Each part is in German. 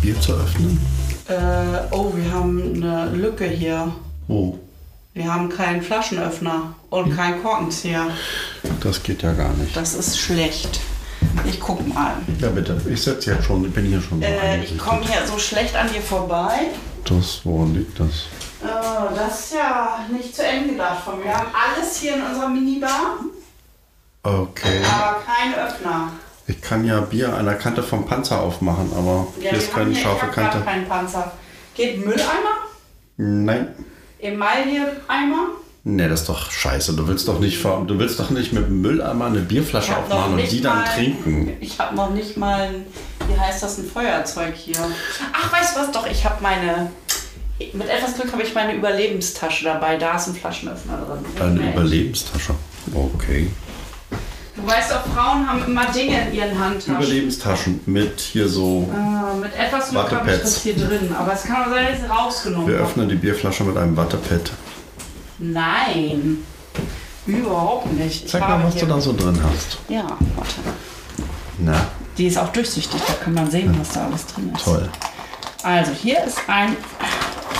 Bier zu öffnen? Äh, oh, wir haben eine Lücke hier. Oh, Wir haben keinen Flaschenöffner und keinen Korkenzieher. das geht ja gar nicht. Das ist schlecht. Ich guck mal. Ja, bitte. Ich sitze jetzt schon, ich bin hier schon so Äh, ich komme hier so schlecht an dir vorbei. Das, woran liegt das? Oh, das ist ja nicht zu Ende gedacht von mir. Wir haben alles hier in unserer Minibar, Okay. aber keinen Öffner. Ich kann ja Bier an der Kante vom Panzer aufmachen, aber hier ist keine scharfe ich Kante. keinen Panzer. Geht Mülleimer? Nein. Emaille-Eimer? Nee, das ist doch scheiße. Du willst doch nicht, du willst doch nicht mit dem Mülleimer eine Bierflasche aufmachen und die dann mal- trinken. Ich habe noch nicht mal, ein, wie heißt das, ein Feuerzeug hier. Ach, weißt du was? Doch, ich habe meine, mit etwas Glück habe ich meine Überlebenstasche dabei. Da ist ein Flaschenöffner drin. Eine. Überlebenstasche. Okay. Du weißt doch, Frauen haben immer Dinge in ihren Handtaschen. Überlebenstaschen mit hier so. Ah, mit etwas Glück habe ich das hier drin. Aber es kann auch sein, dass ich es rausgenommen Wir habe. öffnen die Bierflasche mit einem Wattepad. Nein, überhaupt nicht. Ich Zeig habe mal, was du da so drin hast. Ja, warte. Na, Die ist auch durchsichtig, da kann man sehen, was da alles drin ist. toll. Also, hier ist ein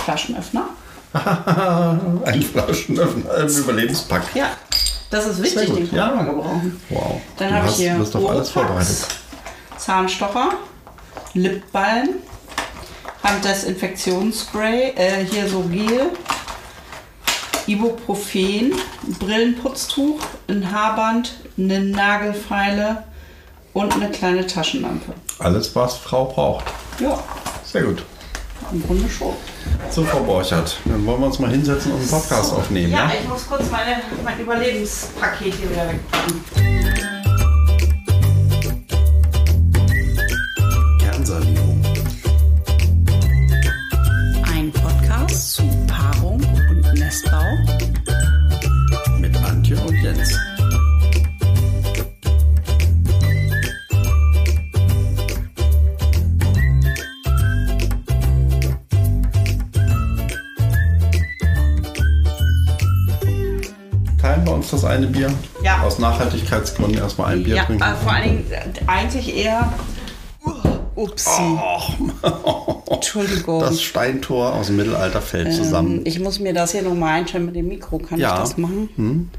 Flaschenöffner. Ein Flaschenöffner im Überlebenspack. Ja, das ist wichtig, den kann ja. man gebrauchen. Wow. Dann habe ich hier bist auf alles vorbereitet. Zahnstocher, Lipbalm, Handdesinfektionsspray, äh, hier so Gel, Ibuprofen, Brillenputztuch, ein Haarband, eine Nagelfeile und eine kleine Taschenlampe. Alles, was Frau braucht. Ja, Sehr gut. Im Grunde schon. So, Frau Borchert, dann wollen wir uns mal hinsetzen und einen Podcast aufnehmen, Ja, ja? ich muss kurz meine, mein Überlebenspaket hier wieder wegpacken. Kernsanierung. Ein Podcast zu Paarung und Nestbau. Uns das eine Bier? Ja. Aus Nachhaltigkeitsgründen erstmal ein Bier ja, trinken. äh, vor allen Dingen äh, eigentlich eher. Upsi. Entschuldigung. Das Steintor aus dem Mittelalter fällt zusammen. Ähm, ich muss mir das hier nochmal einstellen mit dem Mikro. Kann Ja. Hm? ich das machen?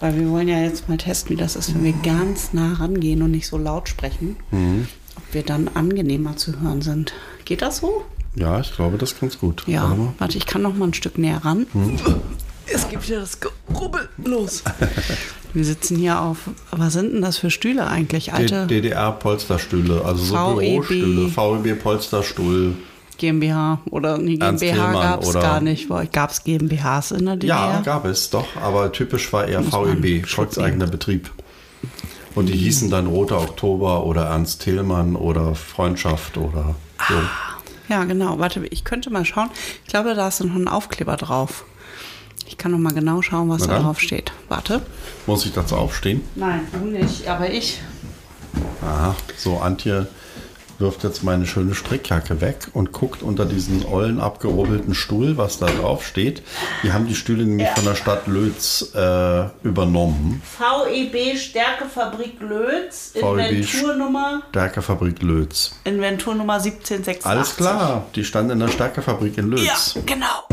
Weil wir wollen ja jetzt mal testen, wie das ist, wenn wir ganz nah rangehen und nicht so laut sprechen. Hm? Ob wir dann angenehmer zu hören sind. Geht das so? Ja, ich glaube, das ist ganz gut. Ja. Warte. Warte, ich kann noch mal ein Stück näher ran. Hm? Es gibt wieder das Gerubbel. Los. Wir sitzen hier auf. Was sind denn das für Stühle eigentlich? Alte DDR-Polsterstühle, also so VEB. Bürostühle, VEB-Polsterstuhl. GmbH oder nee, Ernst GmbH gab es gar nicht. Gab es GmbHs in der DDR? Ja, gab es doch, aber typisch war eher VEB, volkseigener Betrieb. Und die hießen dann Roter Oktober oder Ernst Thälmann oder Freundschaft oder so. Ja, genau. Warte, ich könnte mal schauen. Ich glaube, da ist noch ein Aufkleber drauf. Ich kann noch mal genau schauen, was da drauf steht. Warte. Muss ich dazu aufstehen? Nein, du nicht, aber ich. Aha, so Antje wirft jetzt meine schöne Strickjacke weg und guckt unter diesen ollen abgerubbelten Stuhl, was da drauf steht. Die haben die Stühle nämlich von der Stadt Lötz äh, übernommen. VEB Stärkefabrik Lötz, VEB Inventurnummer, Stärkefabrik Lötz. Inventurnummer 1786. Alles klar, die standen in der Stärkefabrik in Ja, Lötz. genau.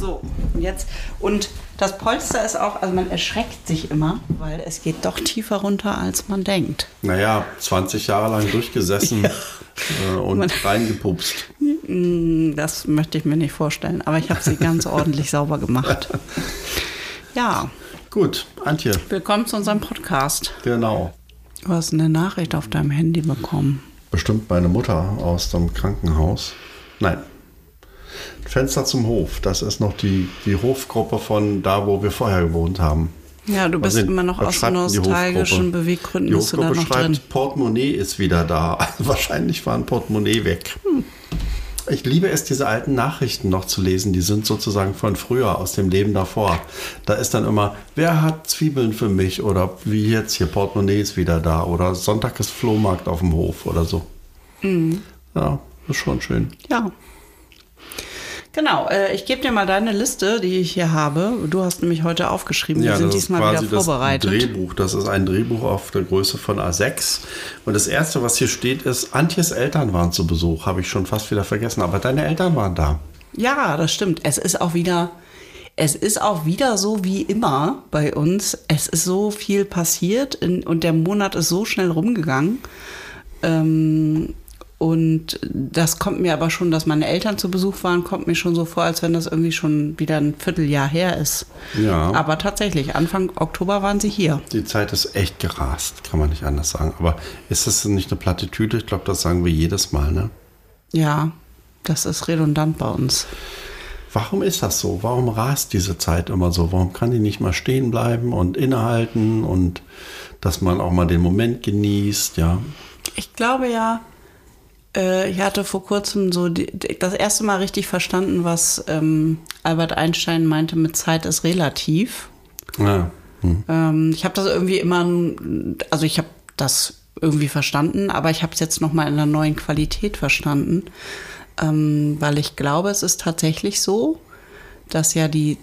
So, und jetzt. Und das Polster ist auch, also man erschreckt sich immer, weil es geht doch tiefer runter, als man denkt. Naja, 20 Jahre lang durchgesessen äh, und Man- reingepupst. Mm, Das möchte ich mir nicht vorstellen, aber ich habe sie ganz ordentlich sauber gemacht. Ja, Gut, Antje, willkommen zu unserem Podcast. genau. Du hast eine Nachricht auf deinem Handy bekommen. Bestimmt meine Mutter aus dem Krankenhaus. Nein. Fenster zum Hof, das ist noch die, die Hofgruppe von da, wo wir vorher gewohnt haben. Ja, du bist immer noch aus die nostalgischen Hofgruppe? Beweggründen Die bist du da Hofgruppe noch drin. schreibt, Portemonnaie ist wieder da. Wahrscheinlich war ein Portemonnaie weg. Hm. Ich liebe es, diese alten Nachrichten noch zu lesen. Die sind sozusagen von früher, aus dem Leben davor. Da ist dann immer, wer hat Zwiebeln für mich? Oder wie jetzt hier, Portemonnaie ist wieder da. Oder Sonntag ist Flohmarkt auf dem Hof oder so. Mhm. Ja, ist schon schön. Ja. Genau, äh, ich gebe dir mal deine Liste, die ich hier habe. Du hast nämlich heute aufgeschrieben. Wir Ja, sind das ist diesmal wieder vorbereitet. das Drehbuch. Das ist ein Drehbuch auf der Größe von A6. Und das erste, was hier steht, ist, Antjes Eltern waren zu Besuch. Habe ich schon fast wieder vergessen. Aber deine Eltern waren da. Ja, das stimmt. Es ist auch wieder, es ist auch wieder so wie immer bei uns. Es ist so viel passiert in, und der Monat ist so schnell rumgegangen. Ähm, und das kommt mir aber schon, dass meine Eltern zu Besuch waren, kommt mir schon so vor, als wenn das irgendwie schon wieder ein Vierteljahr her ist. Ja. Aber tatsächlich, Anfang Oktober waren sie hier. Die Zeit ist echt gerast, kann man nicht anders sagen. Aber ist das nicht eine Plattitüde? Ich glaube, das sagen wir jedes Mal, ne? Ja, das ist redundant bei uns. Warum ist das so? Warum rast diese Zeit immer so? Warum kann die nicht mal stehen bleiben und innehalten und dass man auch mal den Moment genießt, ja? Ich glaube ja, ich hatte vor kurzem so die, das erste Mal richtig verstanden, was ähm, Albert Einstein meinte mit Zeit ist relativ. Ja. Hm. Ähm, ich habe das irgendwie immer, also ich habe das irgendwie verstanden, aber ich habe es jetzt noch mal in einer neuen Qualität verstanden, ähm, weil ich glaube, es ist tatsächlich so, dass ja die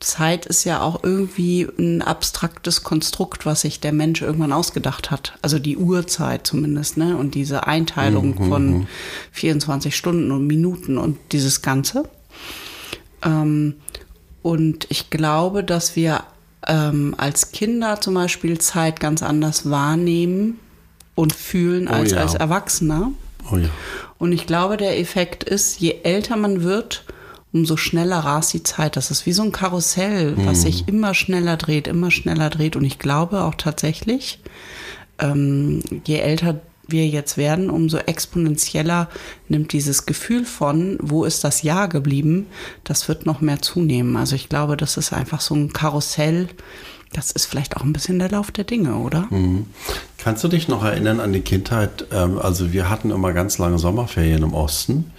Zeit ist ja auch irgendwie ein abstraktes Konstrukt, was sich der Mensch irgendwann ausgedacht hat. Also die Uhrzeit zumindest, ne? Und diese Einteilung von 24 Stunden und Minuten und dieses Ganze. Ähm, und ich glaube, dass wir ähm, als Kinder zum Beispiel Zeit ganz anders wahrnehmen und fühlen Oh als ja. als Erwachsener. Oh ja. Und ich glaube, der Effekt ist, je älter man wird, umso schneller rast die Zeit. Das ist wie so ein Karussell, was sich immer schneller dreht, immer schneller dreht. Und ich glaube auch tatsächlich, ähm, je älter wir jetzt werden, umso exponentieller nimmt dieses Gefühl von, wo ist das Jahr geblieben, das wird noch mehr zunehmen. Also ich glaube, das ist einfach so ein Karussell. Das ist vielleicht auch ein bisschen der Lauf der Dinge, oder? Kannst du dich noch erinnern an die Kindheit? Ähm, also wir hatten immer ganz lange Sommerferien im Osten.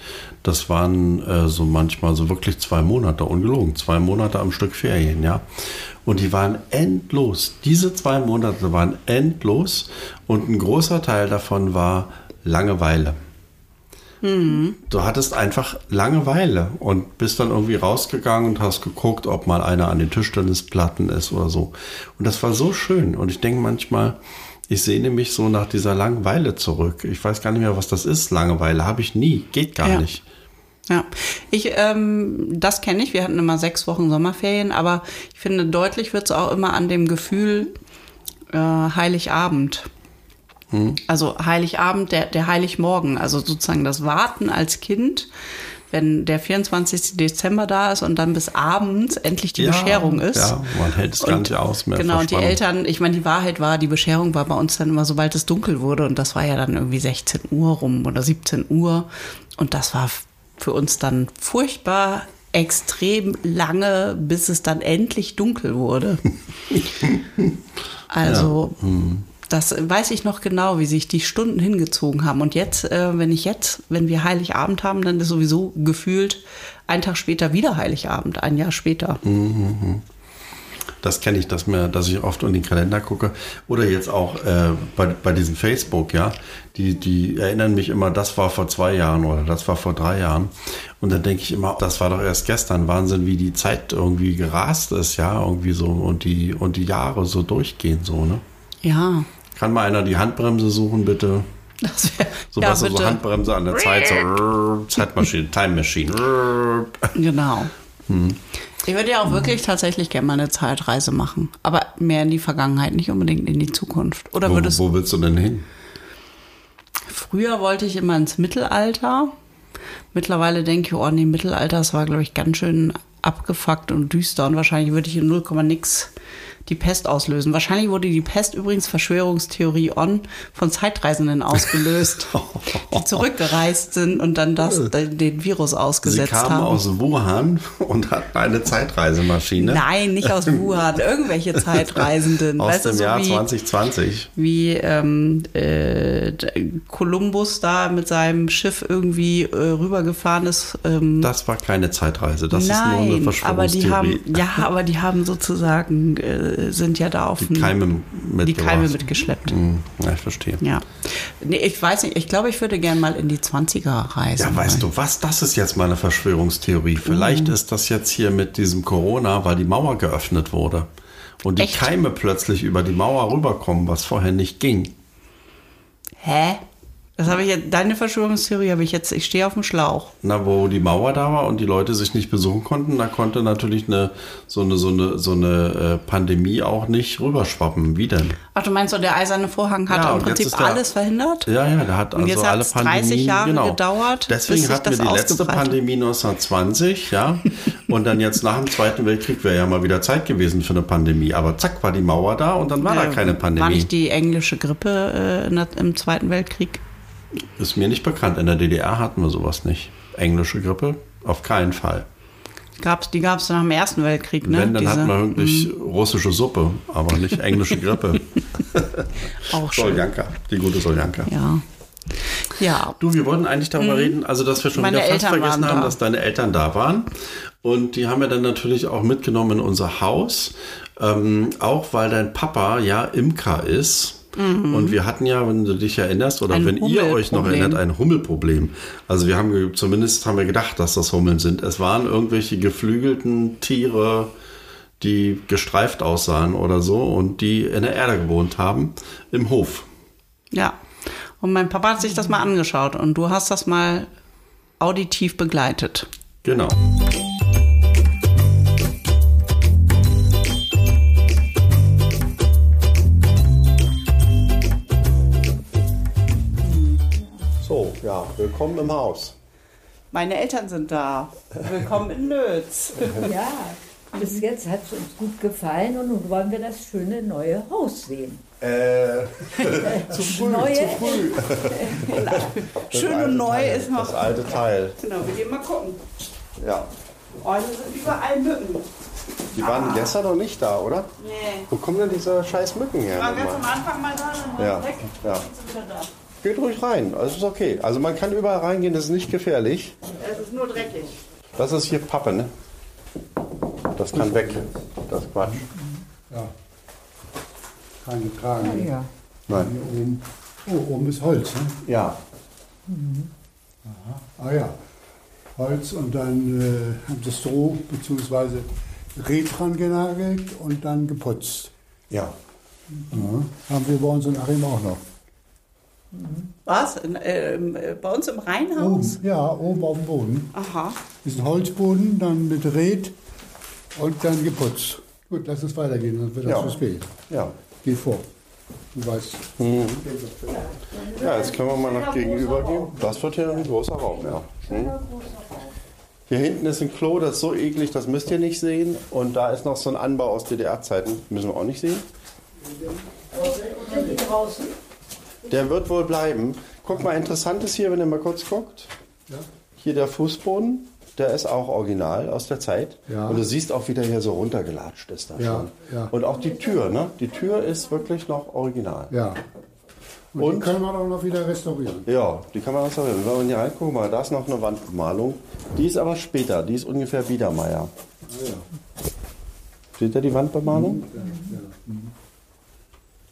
Das waren äh, so manchmal so wirklich zwei Monate, ungelogen, zwei Monate am Stück Ferien, ja. Und die waren endlos. Diese zwei Monate waren endlos und ein großer Teil davon war Langeweile. Du hattest einfach Langeweile und bist dann irgendwie rausgegangen und hast geguckt, ob mal einer an den Tischtennisplatten ist oder so. Und das war so schön. Und ich denke manchmal, ich sehne mich so nach dieser Langeweile zurück. Ich weiß gar nicht mehr, was das ist. Langeweile habe ich nie. Geht gar Ja. nicht. Ja, ich, ähm, das kenne ich. Wir hatten immer sechs Wochen Sommerferien, aber ich finde, deutlich wird es auch immer an dem Gefühl äh, Heiligabend. Also Heiligabend, der, der Heiligmorgen, also sozusagen das Warten als Kind, wenn der 24. Dezember da ist und dann bis abends endlich die Ja, Bescherung ist. ja, man hält es gar nicht aus mehr Genau, und die. Eltern, ich meine, die Wahrheit war, die Bescherung war bei uns dann immer, sobald es dunkel wurde und das war ja dann irgendwie 16 Uhr rum oder 17 Uhr und das war für uns dann furchtbar extrem lange, bis es dann endlich dunkel wurde. Also, das weiß ich noch genau, wie sich die Stunden hingezogen haben. Und jetzt, äh, wenn ich jetzt, wenn wir Heiligabend haben, dann ist sowieso gefühlt ein Tag später wieder Heiligabend, ein Jahr später. Das kenne ich, dass, mir, dass ich oft in den Kalender gucke. Oder jetzt auch äh, bei, bei diesem Facebook, ja. Die, die erinnern mich immer, das war vor zwei Jahren oder das war vor drei Jahren. Und dann denke ich immer, das war doch erst gestern. Wahnsinn, wie die Zeit irgendwie gerast ist, ja. Irgendwie so und die, und die Jahre so durchgehen, so, ne? Ja, Kann mal einer die Handbremse suchen, bitte? das wäre So ja, was so bitte. Handbremse an der Zeit, so Zeitmaschine, Time Machine. Genau. Hm. Ich würde ja auch wirklich tatsächlich gerne mal eine Zeitreise machen. Aber mehr in die Vergangenheit, nicht unbedingt in die Zukunft. Oder Wo, würdest wo willst du denn hin? Früher wollte ich immer ins Mittelalter. Mittlerweile denke ich, oh nee, Mittelalter, das war, glaube ich, ganz schön abgefuckt und düster. Und wahrscheinlich würde ich in 0, nix die Pest auslösen. Wahrscheinlich wurde die Pest übrigens Verschwörungstheorie on von Zeitreisenden ausgelöst, die zurückgereist sind und dann das, den Virus Sie ausgesetzt kamen haben. aus Wuhan und hatten eine Zeitreisemaschine. Nein, nicht aus Wuhan, irgendwelche Zeitreisenden. Aus weißt du, dem so Jahr wie, 2020. wie ähm, äh, Kolumbus da mit seinem Schiff irgendwie äh, rübergefahren ist. Ähm, Das war keine Zeitreise, das ist nur eine Nein, aber die Verschwörungstheorie. haben, ja, aber die haben sozusagen äh, sind ja da auf Die Keime die Keime mitgeschleppt. Hm, Ja, ich verstehe. Ja. Nee, ich weiß nicht, ich glaube, ich würde gern mal in die 20er reisen. Ja, weißt du was? Das ist jetzt meine Verschwörungstheorie. Mhm. Vielleicht ist das jetzt hier mit diesem Corona, weil die Mauer geöffnet wurde. Und die Echt? Keime plötzlich über die Mauer rüberkommen, was vorher nicht ging. Hä? Das habe ich jetzt, deine Verschwörungstheorie habe ich jetzt, ich stehe auf dem Schlauch. Na, wo die Mauer da war und die Leute sich nicht besuchen konnten, da konnte natürlich eine, so eine, so eine, so eine äh, Pandemie auch nicht rüberschwappen. Wie denn? Ach, du meinst so, der eiserne Vorhang hat Ja, im Prinzip der- alles verhindert? Ja, ja, der hat Und also jetzt alle Pandemien. 30 Jahre genau. gedauert, Deswegen sich hatten wir die letzte Pandemie 1920, ja. und dann jetzt nach dem Zweiten Weltkrieg wäre ja mal wieder Zeit gewesen für eine Pandemie. Aber zack, war die Mauer da und dann war da Äh, keine Pandemie. War nicht die englische Grippe äh, im Zweiten Weltkrieg? Ist mir nicht bekannt. In der DDR hatten wir sowas nicht. Englische Grippe? Auf keinen Fall. Gab's, die gab es nach dem Ersten Weltkrieg, ne? Wenn, dann Diese- hatten wir wirklich russische Suppe, aber nicht englische Grippe. auch schön. Soljanka, die gute Soljanka. Ja. Ja. Du, wir wollten eigentlich darüber reden, also dass wir schon Meine wieder fast Eltern vergessen haben, da. dass deine Eltern da waren. Und die haben wir dann natürlich auch mitgenommen in unser Haus. Ähm, auch weil dein Papa ja Imker ist. Und wir hatten ja, wenn du dich erinnerst, oder Mhm. Ein wenn ihr euch noch erinnert, ein Hummelproblem. Also wir haben zumindest haben wir gedacht, dass das Hummeln sind. Es waren irgendwelche geflügelten Tiere, die gestreift aussahen oder so und die in der Erde gewohnt haben, im Hof. Ja. Und mein Papa hat sich das mal angeschaut und du hast das mal auditiv begleitet. Genau. Ja, willkommen im Haus. Meine Eltern sind da. Willkommen in Lötz. Ja, bis jetzt hat es uns gut gefallen und nun wollen wir das schöne neue Haus sehen. Äh, zu früh, Neue- zu früh. Schön und neu Teil, ist noch. Das alte Teil, Genau, wir gehen mal gucken. ja. Oh, hier sind überall Mücken. Die waren gestern noch nicht da, oder? Nee. Wo kommen denn diese scheiß Mücken her? War ganz nochmal? am Anfang mal da, dann Ja, waren sie weg. ja. Jetzt sind sie wieder da. Geht ruhig rein, also ist okay. Also man kann überall reingehen, das ist nicht gefährlich. Es ist nur dreckig. Das ist hier Pappe, ne? Das kann weg. Das ist Quatsch. Ja. Keine Kragen. Ja. Nein. Hier oben. Oh, oben ist Holz, ne? Ja. Ah ja. Holz und dann äh, haben sie Stroh bzw. Red dran genagelt und dann geputzt. Ja. Ja. Haben wir bei uns in Achim auch noch. Was? In, äh, bei uns im Rheinhaus? Oben, ja, oben auf dem Boden. Aha. Ist ein Holzboden, dann mit Red und dann geputzt. Gut, lass es weitergehen, dann wird das Ja. zu spät. Ja. Geh vor. Du weißt. Ja, jetzt können wir mal nach gegenüber gehen. Das wird hier ein großer Raum, ja. Hm. Hier hinten ist ein Klo, das ist so eklig, das müsst ihr nicht sehen. Und da ist noch so ein Anbau aus DDR-Zeiten, müssen wir auch nicht sehen. Sind die draußen? Der wird wohl bleiben. Guck mal, interessant ist hier, wenn ihr mal kurz guckt. Ja. Hier der Fußboden, der ist auch original aus der Zeit. Ja. Und du siehst auch, wie der hier so runtergelatscht ist da Ja, schon. ja. Und auch die Tür, ne? Die Tür ist wirklich noch original. Ja. Und, Und? die können wir doch noch wieder restaurieren. Ja, die kann man auch sagen. Wenn man hier reinguckt, mal, da ist noch eine Wandbemalung. Die ist aber später, die ist ungefähr Biedermeier. Seht ihr die Wandbemalung?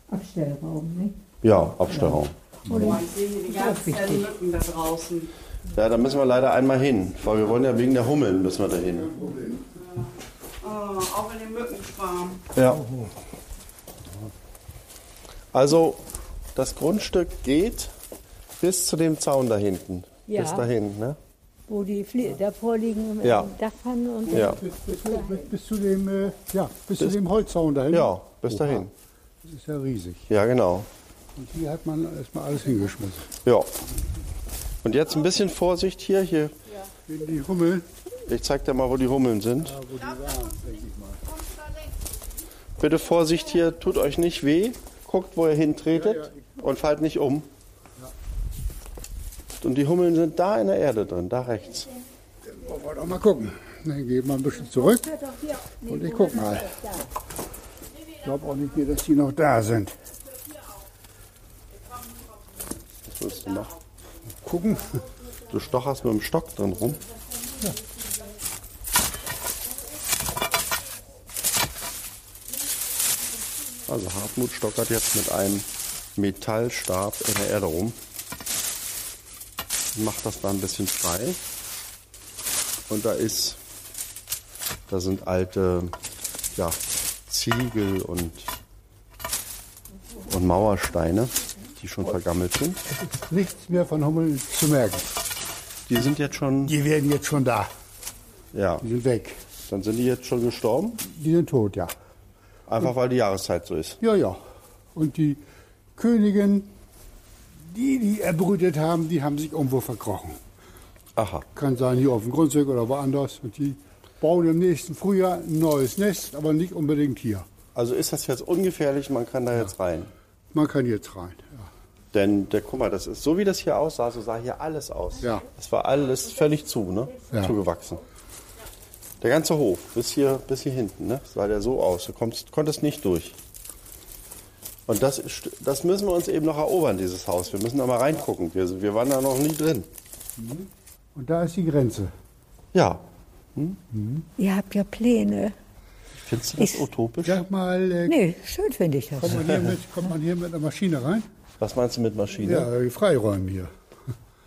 Abstellraum, ne? Ja, Abstellraum. Boah, ich sehe hier die ganzen. Mücken da draußen. Ja, da müssen wir leider einmal hin, weil wir wollen ja wegen der Hummeln müssen wir da hin. Oh, auch in den Mückenschwarm. Ja. Also, das Grundstück geht bis zu dem Zaun da hinten. Ja. Bis dahin, ne? Wo die Flie davor liegen Ja. Dachpfannen und Ja. Bis, bis, bis, bis zu dem, äh, ja, bis zu dem Holzzaun dahin. Ja, bis dahin. Das ist ja riesig. Ja, genau. Und hier hat man erstmal alles hingeschmissen. Ja. Und jetzt ein bisschen Vorsicht hier. hier. In die Hummel. Ich zeig dir mal, wo die Hummeln sind. Bitte Vorsicht hier, tut euch nicht weh. Guckt, wo ihr hintretet und fallt nicht um. Und die Hummeln sind da in der Erde drin, da rechts. Wollen wir doch mal gucken. Dann geht mal ein bisschen zurück. Und ich guck mal. Ich glaube auch nicht dass die noch da sind. Machen? Gucken. Du stocherst mit dem Stock drin rum. Also Hartmut stockert jetzt mit einem Metallstab in der Erde rum. Macht das da ein bisschen frei. Und da ist, da sind alte ja, Ziegel und, und Mauersteine, die schon vergammelt sind. Nichts mehr von Hummeln zu merken. Die sind jetzt schon, Die werden jetzt schon da. ja, Die sind weg. dann sind die jetzt schon gestorben. Die sind tot, ja. Einfach weil die Jahreszeit so ist. Ja, ja. Und die Königin, die die erbrütet haben, die haben sich irgendwo verkrochen. Aha. Kann sein hier auf dem Grundstück oder woanders. Und die bauen im nächsten Frühjahr ein neues Nest, aber nicht unbedingt hier. Also ist das jetzt ungefährlich, man kann da jetzt rein. Man kann jetzt rein. Ja. Denn der, guck mal, das ist so wie das hier aussah, so sah hier alles aus. Ja. Das war alles völlig zu, ne? Ja. Zugewachsen. Der ganze Hof, bis hier, bis hier hinten, ne? Sah der so aus. Du kommst, konntest nicht durch. Und das, das müssen wir uns eben noch erobern, dieses Haus. Wir müssen da mal reingucken. Wir, wir waren da noch nie drin. Und da ist die Grenze. Ja. Ihr habt ja Pläne. Findest du das Ich- utopisch? Sag mal, äh, Nee, schön finde ich das. kommt, man hier mit, kommt man hier mit einer Maschine rein? Was meinst du mit Maschine? Ja, äh, freiräumen hier.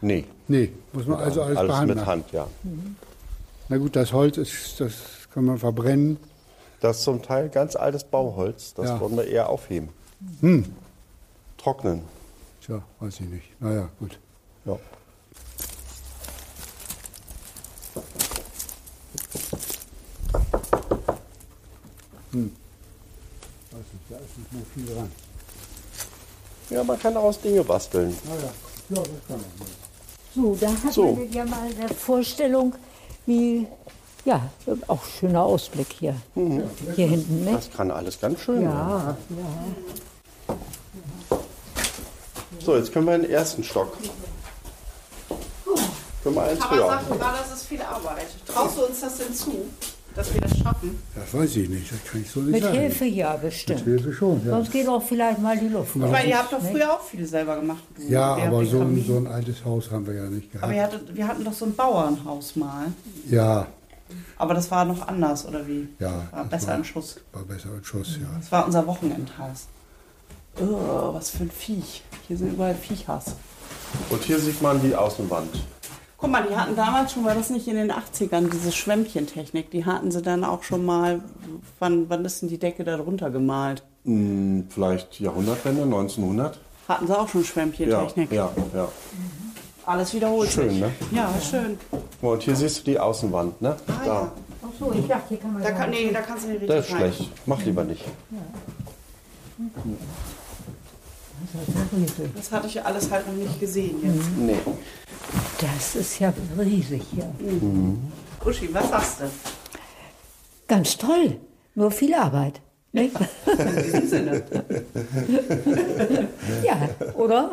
Nee. Nee, muss man also alles, alles behandeln. mit Hand, ja. Na gut, das Holz, ist, das kann man verbrennen. Das ist zum Teil ganz altes Bauholz. Das Ja. wollen wir eher aufheben. Hm. Trocknen. Tja, weiß ich nicht. Naja, gut. Ja. Weiß nicht, da ist nicht mehr viel dran. Ja, man kann daraus Dinge basteln. Naja, ja, das kann man. So, da hat So. man ja mal eine Vorstellung, wie, ja, auch schöner Ausblick hier. Hier hinten, ne? Das kann alles ganz schön sein. Ja, ja. So, jetzt können wir in den ersten Stock. Können wir eins Aber höher. sag mal, das ist viel Arbeit. Traust du uns das denn zu, dass wir das schaffen? Das weiß ich nicht, das kann ich so nicht Mit sagen. Hilfe ja, Mit bestimmt. Hilfe schon, ja. Sonst geht auch vielleicht mal die Luft. Ich meine, ihr habt doch früher auch viel selber gemacht. Du. Ja, aber so ein, so ein altes Haus haben wir ja nicht Aber gehabt. ihr hattet, wir hatten doch so ein Bauernhaus mal. Ja, Aber das war noch anders, oder wie? Ja, War besser war- in Schuss. war besser als Schuss, ja. Das war unser Wochenendhaus. Oh, was für ein Viech. Hier sind überall Viechers. Und hier sieht man die Außenwand. Guck mal, die hatten damals schon, war das nicht in den 80ern, diese Schwämmchentechnik, die hatten sie dann auch schon mal, wann, wann ist denn die Decke da drunter gemalt? Hm, vielleicht Jahrhundertwende, 1900? Hatten sie auch schon Ja, Schwämmchentechnik. ja, ja. Alles wiederholt Schön, sich. ne? Ja, schön. Und hier siehst du die Außenwand, ne? Ah, da. ja. Ach so, ich dachte, hier kann man Da ja kann, nicht- nee, da kannst du nicht richtig Das ist rein. schlecht. Mach lieber nicht. riesig. Das hatte ich alles halt noch nicht gesehen jetzt. Nee. Das ist ja riesig hier. Uschi, was sagst du? Ganz toll. Nur viel Arbeit. Nicht? In diesem Sinne. ja, oder?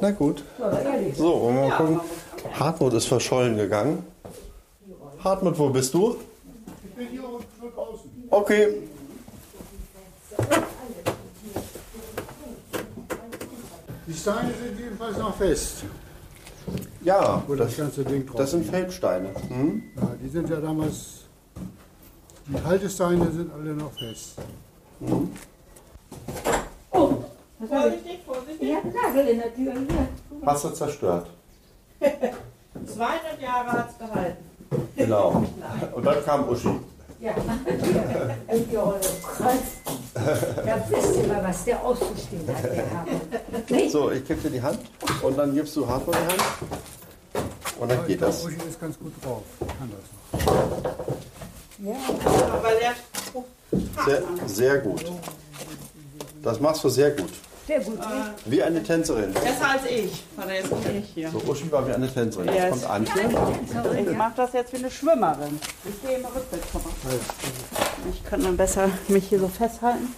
Na gut. So, wollen wir mal gucken. Hartmut ist verschollen gegangen. Hartmut, wo bist du? Ich bin hier draußen. Okay. Die Steine sind jedenfalls noch fest, Ja, wo das, das, ganze Ding drauf das sind liegt. Feldsteine. Hm? Ja, die sind ja damals, die Haltesteine sind alle noch fest. Vorsichtig, vorsichtig. Ich habe einen Nagel in der Tür hier. Hast du zerstört. 200 Jahre hat es gehalten. Genau. Und dann kam Uschi. Ja. Und Olle Krass. Da wisst ihr mal, was der auszustehen hat, der. Nicht? So, ich gebe dir die Hand und dann gibst du Hartmut die Hand. Und dann Ich geht das. Uschi ist ganz gut drauf. Kann das noch. Aber der Sehr, sehr gut. Das machst du sehr gut. Sehr gut. nicht? Wie eine Tänzerin. besser als ich. Jetzt bin ich hier. So, Uschi war wie eine Tänzerin. Yes. Jetzt kommt Antje. Ich mache das jetzt wie eine Schwimmerin. Ich gehe immer rückwärts. Ich könnte dann besser mich hier so festhalten.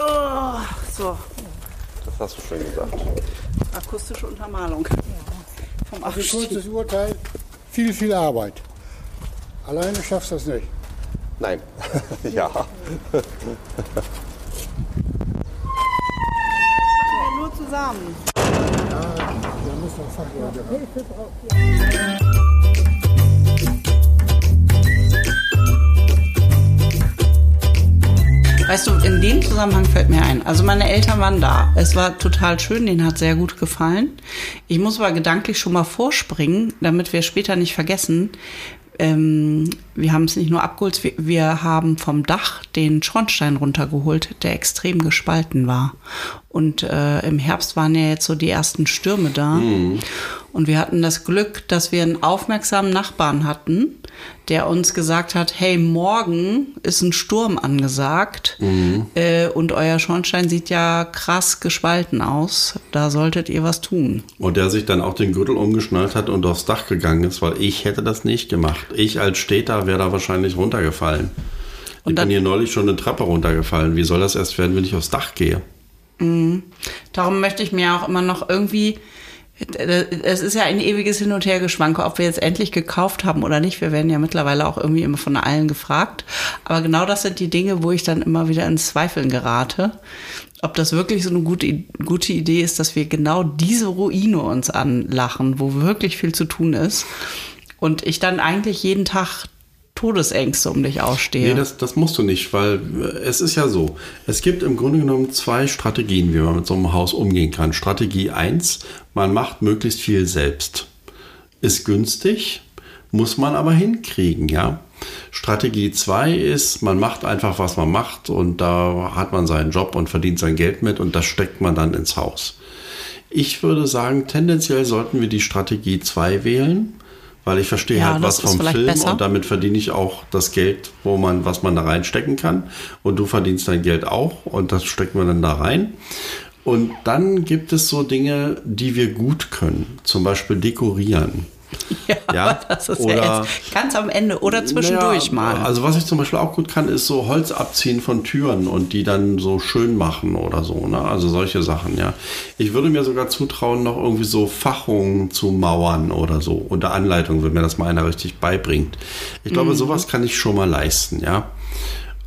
Oh, so, Das hast du schön gesagt. akustische Untermalung. Vom Also Abstieg. kurzes Urteil, viel, viel Arbeit. Alleine schaffst du das nicht. Nein. ja. Ran. Weißt du, in dem Zusammenhang fällt mir ein. Also meine Eltern waren da. Es war total schön, denen hat sehr gut gefallen. Ich muss aber gedanklich schon mal vorspringen, damit wir später nicht vergessen. Ähm, wir haben es nicht nur abgeholt, wir, wir haben vom Dach den Schornstein runtergeholt, der extrem gespalten war. Und äh, im Herbst waren ja jetzt so die ersten Stürme da. Und wir hatten das Glück, dass wir einen aufmerksamen Nachbarn hatten, der uns gesagt hat, hey, morgen ist ein Sturm angesagt äh, und euer Schornstein sieht ja krass gespalten aus. Da solltet ihr was tun. Und der sich dann auch den Gürtel umgeschnallt hat und aufs Dach gegangen ist, weil ich hätte das nicht gemacht. Ich als Städter wäre da wahrscheinlich runtergefallen. Und ich dann- bin hier neulich schon eine Treppe runtergefallen. Wie soll das erst werden, wenn ich aufs Dach gehe? Darum möchte ich mir auch immer noch irgendwie. Es ist ja ein ewiges Hin- und Hergeschwanke, ob wir jetzt endlich gekauft haben oder nicht. Wir werden ja mittlerweile auch irgendwie immer von allen gefragt. Aber genau das sind die Dinge, wo ich dann immer wieder ins Zweifeln gerate. Ob das wirklich so eine gute, gute Idee ist, dass wir genau diese Ruine uns anlachen, wo wirklich viel zu tun ist. Und ich dann eigentlich jeden Tag Todesängste um dich ausstehe. Nee, das, das musst du nicht, weil äh, es ist ja so. Es gibt im Grunde genommen zwei Strategien, wie man mit so einem Haus umgehen kann. Strategie 1, man macht möglichst viel selbst. Ist günstig, muss man aber hinkriegen, ja. Strategie 2 ist, man macht einfach, was man macht und da hat man seinen Job und verdient sein Geld mit und das steckt man dann ins Haus. Ich würde sagen, tendenziell sollten wir die Strategie 2 wählen, weil ich verstehe Ja, halt was vom Film besser. und damit verdiene ich auch das Geld, wo man, was man da reinstecken kann. Und du verdienst dein Geld auch und das stecken wir dann da rein. Und dann gibt es so Dinge, die wir gut können, zum Beispiel dekorieren. Ja, Ja, das ist oder- ja jetzt ganz am Ende oder zwischendurch Naja, mal. Also was ich zum Beispiel auch gut kann, ist so Holz abziehen von Türen und die dann so schön machen oder so. Ne? Also solche Sachen, ja. Ich würde mir sogar zutrauen, noch irgendwie so Fachungen zu mauern oder so. Unter Anleitung, wenn mir das mal einer richtig beibringt. Ich glaube, sowas kann ich schon mal leisten, ja.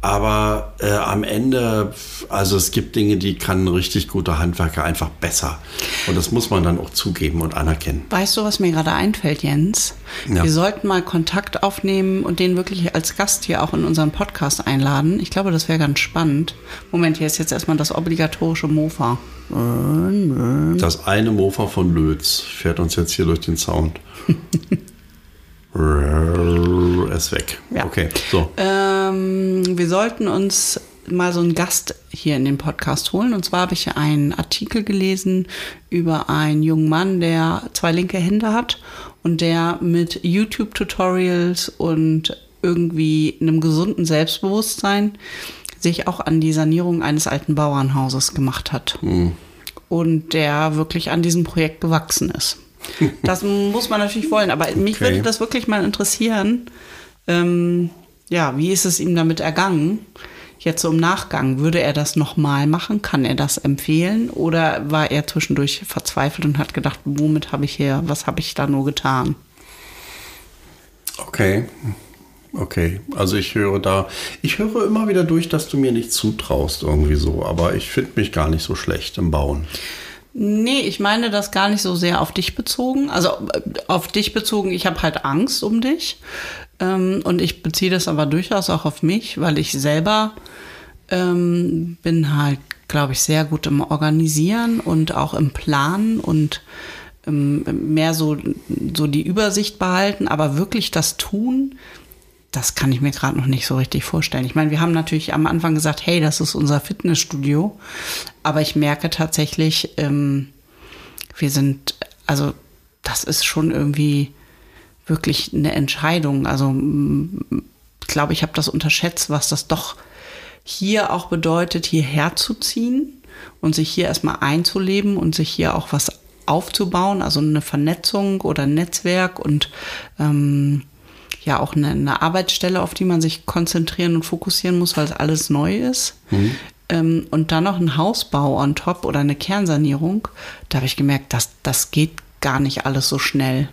Aber äh, am Ende, also es gibt Dinge, die kann ein richtig guter Handwerker einfach besser. Und das muss man dann auch zugeben und anerkennen. Weißt du, was mir gerade einfällt, Jens? Ja. Wir sollten mal Kontakt aufnehmen und den wirklich als Gast hier auch in unseren Podcast einladen. Ich glaube, das wäre ganz spannend. Moment, hier ist jetzt erstmal das obligatorische Mofa. Das eine Mofa von Lötz fährt uns jetzt hier durch den Sound. ist weg. Ja. Okay, so. Ähm, wir sollten uns mal so einen Gast hier in den Podcast holen. Und zwar habe ich einen Artikel gelesen über einen jungen Mann, der zwei linke Hände hat und der mit YouTube-Tutorials und irgendwie einem gesunden Selbstbewusstsein sich auch an die Sanierung eines alten Bauernhauses gemacht hat. Und der wirklich an diesem Projekt gewachsen ist. Das muss man natürlich wollen, aber mich Okay. würde das wirklich mal interessieren. Ähm, ja, wie ist es ihm damit ergangen? Jetzt so im Nachgang, würde er das nochmal machen? Kann er das empfehlen? Oder war er zwischendurch verzweifelt und hat gedacht, womit habe ich hier, was habe ich da nur getan? Okay. Okay, also ich höre da, ich höre immer wieder durch, dass du mir nicht zutraust irgendwie so, aber ich finde mich gar nicht so schlecht im Bauen. Nee, ich meine das gar nicht so sehr auf dich bezogen. Also äh, auf dich bezogen, ich habe halt Angst um dich. Ähm, und ich beziehe das aber durchaus auch auf mich, weil ich selber ähm, bin halt, glaube ich, sehr gut im Organisieren und auch im Planen und ähm, mehr so, so die Übersicht behalten, aber wirklich das tun, das kann ich mir gerade noch nicht so richtig vorstellen. Ich meine, wir haben natürlich am Anfang gesagt, hey, das ist unser Fitnessstudio, aber ich merke tatsächlich, ähm, wir sind, also das ist schon irgendwie wirklich eine Entscheidung. Also ich glaube, ich habe das unterschätzt, was das doch hier auch bedeutet, hierher zu ziehen und sich hier erstmal einzuleben und sich hier auch was aufzubauen, also eine Vernetzung oder ein Netzwerk und ähm, ja auch eine, eine Arbeitsstelle, auf die man sich konzentrieren und fokussieren muss, weil es alles neu ist. Ähm, und dann noch ein Hausbau on top oder eine Kernsanierung. Da habe ich gemerkt, dass das geht gar nicht alles so schnell.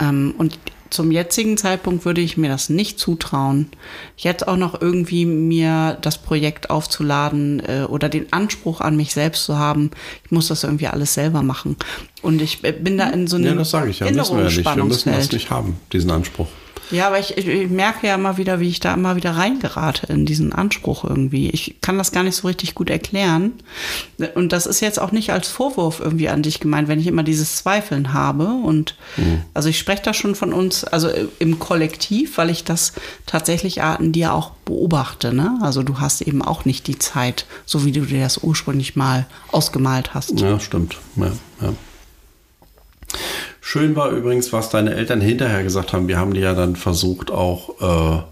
Ähm, und zum jetzigen Zeitpunkt würde ich mir das nicht zutrauen, jetzt auch noch irgendwie mir das Projekt aufzuladen äh, oder den Anspruch an mich selbst zu haben, ich muss das irgendwie alles selber machen. Und ich äh, bin da in so einem Ja, das sage ich ja, müssen wir ja nicht. Wir müssen das nicht haben, diesen Anspruch. Ja, aber ich, ich, merke ja immer wieder, wie ich da immer wieder reingerate in diesen Anspruch irgendwie. Ich kann das gar nicht so richtig gut erklären. Und das ist jetzt auch nicht als Vorwurf irgendwie an dich gemeint, wenn ich immer dieses Zweifeln habe. Und mhm. also ich spreche da schon von uns, also im Kollektiv, weil ich das tatsächlich an dir auch beobachte. Ne? Also du hast eben auch nicht die Zeit, so wie du dir das ursprünglich mal ausgemalt hast. Ja, stimmt. Ja, ja. Schön war übrigens, was deine Eltern hinterher gesagt haben. Wir haben die ja dann versucht auch, äh,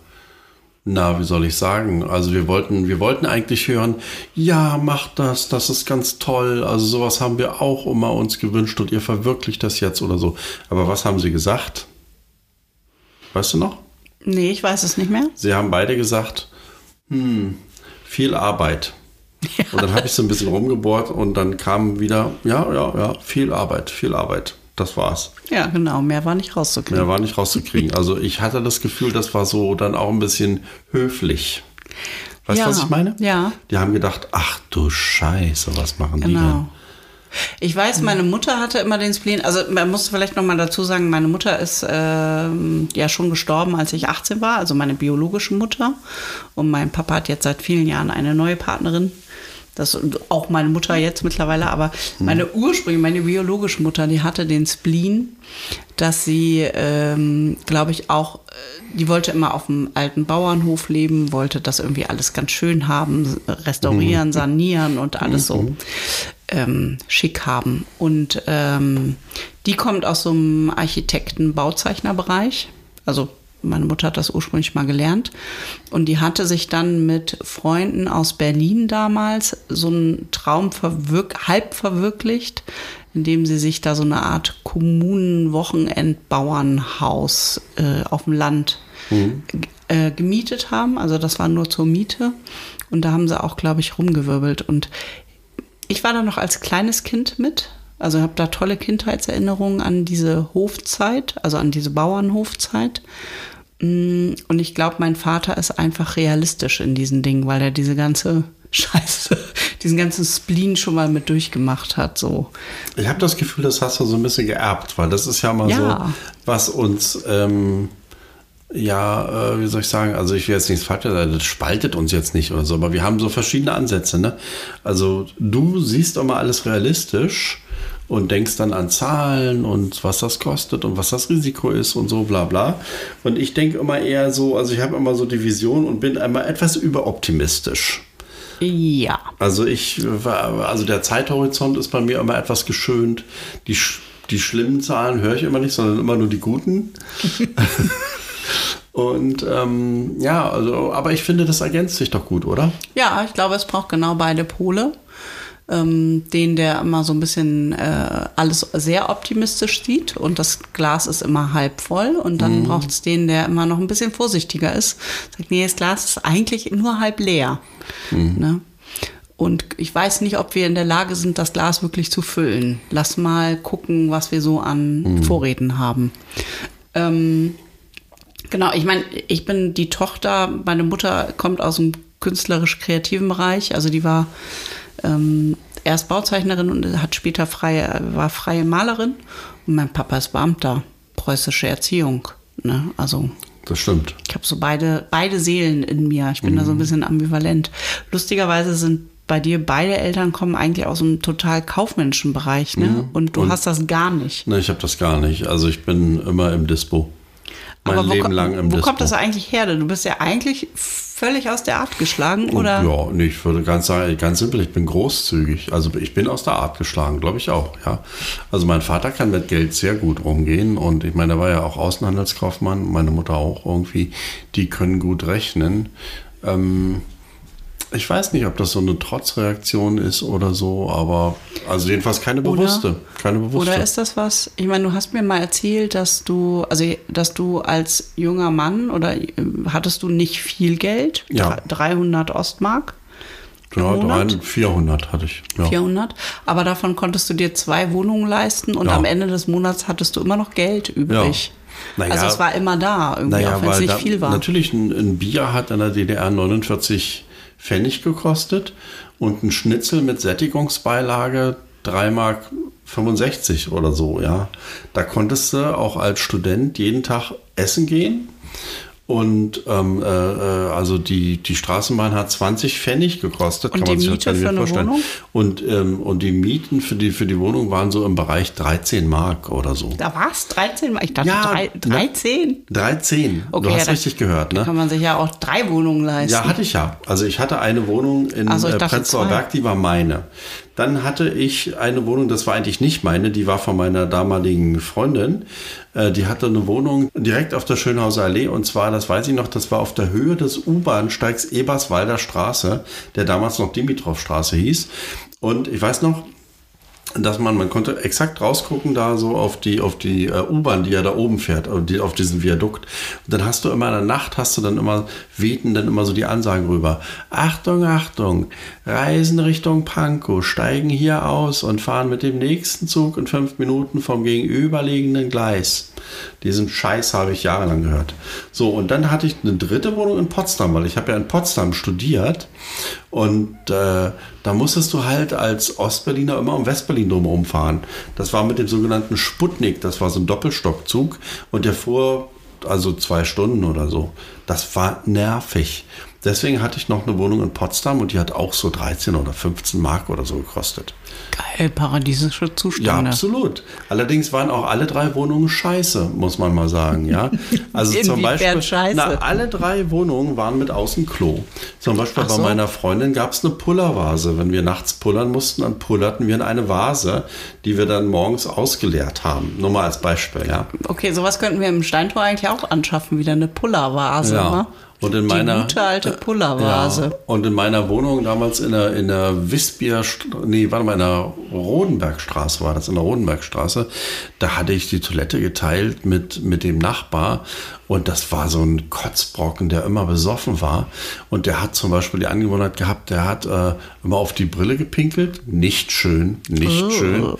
na, wie soll ich sagen? Also wir wollten, wir wollten eigentlich hören, ja, macht das, das ist ganz toll. Also sowas haben wir auch immer uns gewünscht und ihr verwirklicht das jetzt oder so. Aber was haben sie gesagt? Weißt du noch? Nee, ich weiß es nicht mehr. Sie haben beide gesagt, hm, viel Arbeit. Ja. Und dann habe ich so ein bisschen rumgebohrt und dann kam wieder, ja, ja, ja, viel Arbeit, viel Arbeit. Das war's. Ja, genau. Mehr war nicht rauszukriegen. Mehr war nicht rauszukriegen. Also ich hatte das Gefühl, das war so dann auch ein bisschen höflich. Weißt du, ja. was ich meine? Ja. Die haben gedacht, ach du Scheiße, was machen genau. die denn? Ich weiß, meine Mutter hatte immer den Spleen. Also man muss vielleicht noch mal dazu sagen, meine Mutter ist äh, ja schon gestorben, als ich 18 war, also meine biologische Mutter. Und mein Papa hat jetzt seit vielen Jahren eine neue Partnerin. Das auch meine Mutter jetzt mittlerweile, aber meine Ursprüngliche, meine biologische Mutter, die hatte den Spleen, dass sie, ähm, glaube ich, auch, äh, die wollte immer auf dem alten Bauernhof leben, wollte das irgendwie alles ganz schön haben, restaurieren, mhm. sanieren und alles so mhm. ähm, schick haben. Und ähm, die kommt aus so einem Architekten-Bauzeichnerbereich, also meine Mutter hat das ursprünglich mal gelernt. Und die hatte sich dann mit Freunden aus Berlin damals so einen Traum verwirk halb verwirklicht, indem sie sich da so eine Art Kommunenwochenendbauernhaus äh, auf dem Land mhm. äh, gemietet haben. Also das war nur zur Miete. Und da haben sie auch, glaube ich, rumgewirbelt. Und ich war da noch als kleines Kind mit. Also habe da tolle Kindheitserinnerungen an diese Hofzeit, also an diese Bauernhofzeit. Mm, und ich glaube, mein Vater ist einfach realistisch in diesen Dingen, weil er diese ganze Scheiße, diesen ganzen Spleen schon mal mit durchgemacht hat. So. Ich habe das Gefühl, das hast du so ein bisschen geerbt, weil das ist ja mal ja. so, was uns, ähm, ja, äh, wie soll ich sagen, also ich will jetzt nichts falsch sagen, das spaltet uns jetzt nicht oder so, aber wir haben so verschiedene Ansätze. Ne? Also du siehst immer alles realistisch und denkst dann an Zahlen und was das kostet und was das Risiko ist und so bla bla. Und ich denke immer eher so, also ich habe immer so die Vision und bin einmal etwas überoptimistisch. Ja. Also ich war, also der Zeithorizont ist bei mir immer etwas geschönt. Die, die schlimmen Zahlen höre ich immer nicht, sondern immer nur die guten. Und ähm, ja, also, aber ich finde, das ergänzt sich doch gut, oder? Ja, ich glaube, es braucht genau beide Pole ähm, den, der immer so ein bisschen äh, alles sehr optimistisch sieht und das Glas ist immer halb voll. Und dann mhm. braucht es den, der immer noch ein bisschen vorsichtiger ist. Sagt, nee, das Glas ist eigentlich nur halb leer. Mhm. Ne? Und ich weiß nicht, ob wir in der Lage sind, das Glas wirklich zu füllen. Lass mal gucken, was wir so an mhm. Vorräten haben. Ähm, genau, ich meine, ich bin die Tochter, meine Mutter kommt aus dem künstlerisch-kreativen Bereich. Also die war ähm, erst Bauzeichnerin und hat später freie, war freie Malerin. Und mein Papa ist Beamter, preußische Erziehung. Ne? Also das stimmt. Ich habe so beide, beide Seelen in mir. Ich bin mhm. da so ein mhm. bisschen ambivalent. Lustigerweise sind bei dir beide Eltern kommen eigentlich aus einem total kaufmännischen Bereich, ne? Mhm. Und du und, hast das gar nicht. Ne, ich habe das gar nicht. Also ich bin immer im Dispo. Mein Aber wo, Leben lang im Wo Dispo. kommt das eigentlich her? Du bist ja eigentlich völlig aus der Art geschlagen, oder? Ja, nee, ich würde ganz sagen, ganz simpel, ich bin großzügig. Also ich bin aus der Art geschlagen, glaube ich auch, ja. Also mein Vater kann mit Geld sehr gut umgehen und ich meine, er war ja auch Außenhandelskaufmann, meine Mutter auch irgendwie, die können gut rechnen. Ähm, ich weiß nicht, ob das so eine Trotzreaktion ist oder so, aber also jedenfalls keine bewusste. Oder, keine bewusste. Oder ist das was? Ich meine, du hast mir mal erzählt, dass du, also dass du als junger Mann oder äh, hattest du nicht viel Geld? Ja. 300 Ostmark? Genau, 300, 400 hatte ich. Ja. 400. Aber davon konntest du dir zwei Wohnungen leisten und ja. am Ende des Monats hattest du immer noch Geld übrig. Ja. Naja, also es war immer da, irgendwie, naja, auch wenn es nicht viel war. Natürlich, ein, ein Bier hat in der DDR 49 Pfennig gekostet und ein Schnitzel mit Sättigungsbeilage 3 Mark 65 oder so, ja. Da konntest du auch als Student jeden Tag essen gehen Und ähm, äh, äh, also die, die Straßenbahn hat 20 Pfennig gekostet, Und die sich Miete für eine vorstellen. Wohnung? Und, ähm, und die Mieten für die, für die Wohnung waren so im Bereich 13 Mark oder so. Da war es 13 Mal. Ich dachte Ja, drei, ne? 13. 13. Okay, du hast ja, dann richtig gehört, ne? Kann man sich ja auch drei Wohnungen leisten. Ja, hatte ich ja. Also ich hatte eine Wohnung in Ach so, ich dachte Prenzlauer. Berg, die war meine. Dann hatte ich eine Wohnung, das war eigentlich nicht meine, die war von meiner damaligen Freundin. Äh, Die hatte eine Wohnung direkt auf der Schönhauser Allee und zwar, das weiß ich noch, das war auf der Höhe des U-Bahn-Steigs Eberswalder Straße, der damals noch Dimitrovstraße hieß. Und ich weiß noch, dass man, man konnte exakt rausgucken da so auf die, auf die äh, U-Bahn, die ja da oben fährt, auf diesen Viadukt. Und dann hast du immer in der Nacht, hast du dann immer, wehten dann immer so die Ansagen rüber. Achtung, Achtung, Reisen Richtung Pankow, steigen hier aus und fahren mit dem nächsten Zug in fünf Minuten vom gegenüberliegenden Gleis. Diesen Scheiß habe ich jahrelang gehört. So, und dann hatte ich eine dritte Wohnung in Potsdam, weil ich habe ja in Potsdam studiert. Und äh, da musstest du halt als Ostberliner immer um Westberlin drumherum fahren. Das war mit dem sogenannten Sputnik, das war so ein Doppelstockzug. Und der fuhr also zwei Stunden oder so. Das war nervig. Deswegen hatte ich noch eine Wohnung in Potsdam und die hat auch so 13 oder 15 Mark oder so gekostet. Geil, paradiesische Ja, Zustände. absolut. Allerdings waren auch alle drei Wohnungen scheiße, muss man mal sagen, ja. Also zum Beispiel, scheiße? na, alle drei Wohnungen waren mit Außenklo. Zum Beispiel Ach bei so. meiner Freundin gab es eine Pullervase. Wenn wir nachts pullern mussten, dann pullerten wir in eine Vase, die wir dann morgens ausgeleert haben. Nur mal als Beispiel, ja. Okay, sowas könnten wir im Steintor eigentlich auch anschaffen, wieder eine Pullervase. Ja. wa? Und in Die meiner gute alte Pullervase. Ja. Und in meiner Wohnung damals in der, in der Wispier, nee, warte mal, in der Rodenbergstraße war das, in der Rodenbergstraße, da hatte ich die Toilette geteilt mit, mit dem Nachbar und das war so ein Kotzbrocken, der immer besoffen war und der hat zum Beispiel die Angewohnheit gehabt, der hat äh, immer auf die Brille gepinkelt, nicht schön, nicht Oh. schön.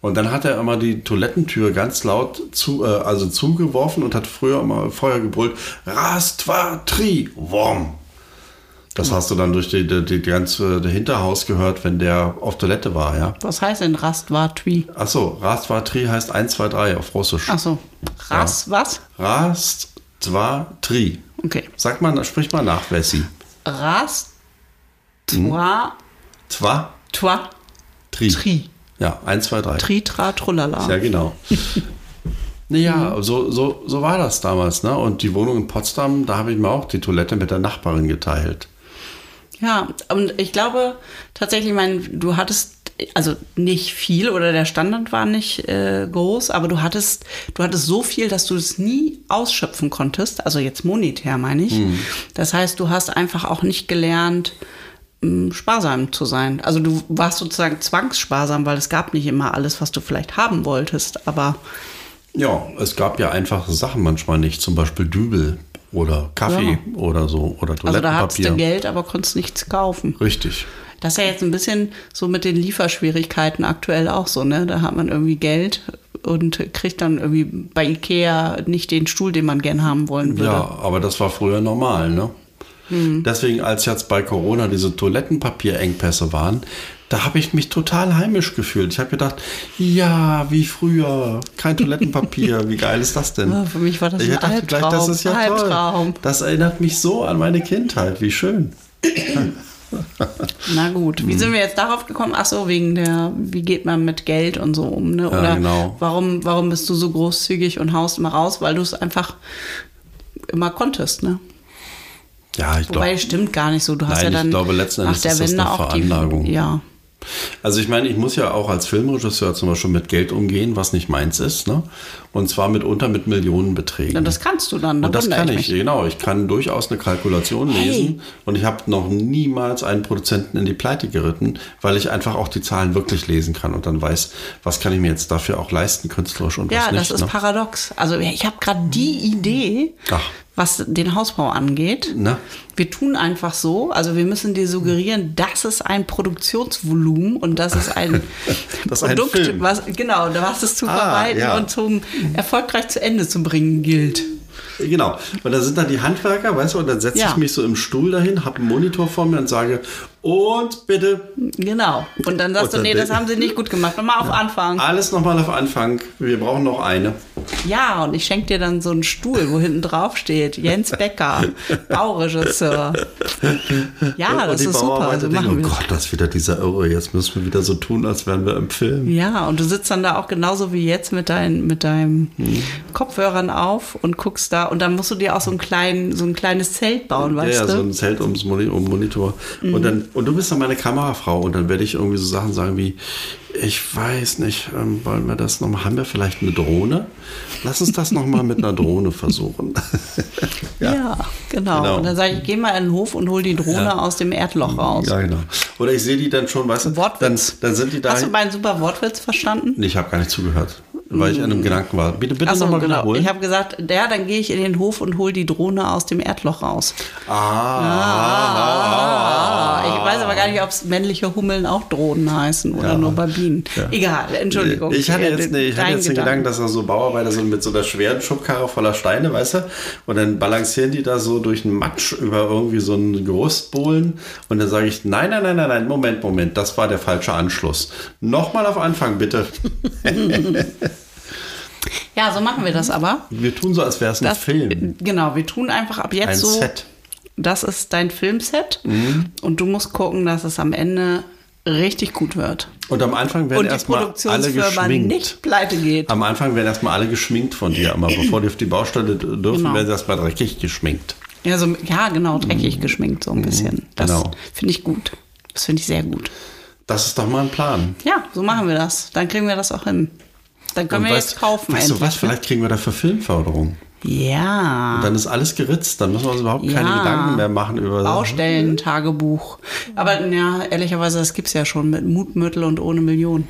Und dann hat er immer die Toilettentür ganz laut zu, äh, also zugeworfen und hat früher immer vorher gebrüllt, Rastvatri, Wurm. Das hast du dann durch die, die, die ganze Hinterhaus gehört, wenn der auf Toilette war, ja. Was heißt denn Rastvatwi? Achso, Rastvatri heißt 1, 2, 3 auf Russisch. Achso, Ras, was? Rastvatri. Okay. Sag mal, sprich mal nach, Wessi. Rast, Hm? twa, Twa, twa, Tri. tri. Ja, 1, 2, 3. Tri, tra, trullala. Ja, genau. Naja, so, so, so war das damals. Ne? Und die Wohnung in Potsdam, da habe ich mir auch die Toilette mit der Nachbarin geteilt. Ja, und ich glaube tatsächlich, mein, du hattest also nicht viel oder der Standard war nicht äh, groß, aber du hattest, du hattest so viel, dass du es nie ausschöpfen konntest. Also jetzt monetär meine ich. Das heißt, du hast einfach auch nicht gelernt, mh, sparsam zu sein. Also du warst sozusagen zwangssparsam, weil es gab nicht immer alles, was du vielleicht haben wolltest. Aber Ja, es gab ja einfache Sachen manchmal nicht, zum Beispiel Dübel oder Kaffee oder so oder also da hattest du Toilettenpapier. Geld, aber konntest nichts kaufen. Richtig. Das ist ja jetzt ein bisschen so mit den Lieferschwierigkeiten aktuell auch so, ne? Da hat man irgendwie Geld und kriegt dann irgendwie bei Ikea nicht den Stuhl, den man gern haben wollen würde. Ja, aber das war früher normal, ne? Hm. Deswegen, als jetzt bei Corona diese Toilettenpapierengpässe waren, da habe ich mich total heimisch gefühlt. Ich habe gedacht, ja, wie früher, kein Toilettenpapier, wie geil ist das denn? Ja, für mich war das ich ein dachte gleich, das ist ja Albtraum. toll. Das erinnert mich so an meine Kindheit, wie schön. Na gut, wie sind wir jetzt darauf gekommen? Ach so, wegen der, wie geht man mit Geld und so um, ne? Oder genau. warum, warum bist du so großzügig und haust immer raus? Weil du es einfach immer konntest, ne? Ja, ich Wobei, glaube. stimmt gar nicht so. Du hast Nein, ja ich dann glaube, letzten nach Endes der ist das eine auch Veranlagung. die. Ja. Also ich meine, ich muss ja auch als Filmregisseur zum Beispiel mit Geld umgehen, was nicht meins ist, ne? Und zwar mitunter mit Millionenbeträgen. ja, das kannst du dann. da Und das kann ich ich, genau. Ich kann durchaus eine Kalkulation Hey. lesen und ich habe noch niemals einen Produzenten in die Pleite geritten, weil ich einfach auch die Zahlen wirklich lesen kann und dann weiß, was kann ich mir jetzt dafür auch leisten, künstlerisch und Ja, was nicht. das ist ne? paradox. Also ich habe gerade die Idee, Ach. Was den Hausbau angeht. Na? Wir tun einfach so, also wir müssen dir suggerieren, das ist ein Produktionsvolumen und das ist ein Das ein Produkt, Film. was genau, was es zu Ah, verwalten ja. und zum erfolgreich zu Ende zu bringen gilt. Genau. Und da sind dann die Handwerker, weißt du, und dann setze Ja. ich mich so im Stuhl dahin, habe einen Monitor vor mir und sage, Und bitte Genau. Und dann sagst du, Und nee, dann- das haben sie nicht gut gemacht. Nochmal auf Anfang. alles nochmal auf Anfang. Wir brauchen noch eine. Ja, und ich schenke dir dann so einen Stuhl, wo hinten drauf steht, Jens Becker, Bauregisseur. Ja, Und das ist super. Bauarbeiter So denken, machen oh wir Gott, das ist wieder dieser Irre. Jetzt müssen wir wieder so tun, als wären wir im Film. Ja, und du sitzt dann da auch genauso wie jetzt mit, dein, mit deinen Hm. Kopfhörern auf und guckst da. Und dann musst du dir auch so ein, klein, so ein kleines Zelt bauen, Ja, weißt ja, du? so ein Zelt ums Moni um Monitor. Und, dann, und du bist dann meine Kamerafrau und dann werde ich irgendwie so Sachen sagen wie, ich weiß nicht, ähm, wollen wir das nochmal, haben wir vielleicht eine Drohne? Lass uns das nochmal mit einer Drohne versuchen. ja. genau. Genau. Und dann sage ich, geh mal in den Hof und hol die Drohne Ja. aus dem Erdloch raus. ja, genau. Oder ich sehe die dann schon, weißt du, dann, dann sind die da. Hast du meinen super Wortwitz verstanden? Nee, ich habe gar nicht zugehört, weil ich an einem Gedanken war. Bitte, bitte nochmal genau. wiederholen. Ich habe gesagt, ja, dann gehe ich in den Hof und hol die Drohne aus dem Erdloch raus. ah, Ich weiß aber gar nicht, ob es männliche Hummeln auch Drohnen heißen oder Ja. nur bei Bienen. Ja. Egal, Entschuldigung. Ich hatte Ja, jetzt, nee, ich hatte jetzt den Gedanken, dass da so Bauarbeiter sind mit so einer schweren Schubkarre voller Steine, weißt du? Und dann balancieren die da so durch den Matsch über irgendwie so einen Gerüstbohlen. Und dann sage ich, nein, nein, nein, nein, nein, Moment, Moment, das war der falsche Anschluss. Nochmal auf Anfang, bitte. Ja, so machen wir das aber. Wir tun so, als wäre es ein Das, Film. Genau, wir tun einfach ab jetzt Ein so. Set. Mhm. Das ist dein Filmset und du musst gucken, dass es am Ende richtig gut wird. Und am Anfang werden erstmal alle geschminkt. nicht pleite geht. Am Anfang werden erstmal alle geschminkt von dir, aber bevor die auf die Baustelle dürfen, Genau. werden sie erstmal dreckig geschminkt. Ja, so, ja genau, dreckig geschminkt, so ein bisschen. Das genau. finde ich gut. Das finde ich sehr gut. Das ist doch mal ein Plan. Ja, so machen wir das. Dann kriegen wir das auch hin. Dann können Und wir weißt- jetzt kaufen. Weißt du endlich, was? Vielleicht kriegen wir dafür Filmförderung. Ja. Dann ist alles geritzt. Dann müssen wir uns überhaupt keine Ja. Gedanken mehr machen über. Baustellen-Tagebuch. Aber ja, ehrlicherweise, das gibt es ja schon mit Mutmittel und ohne Million.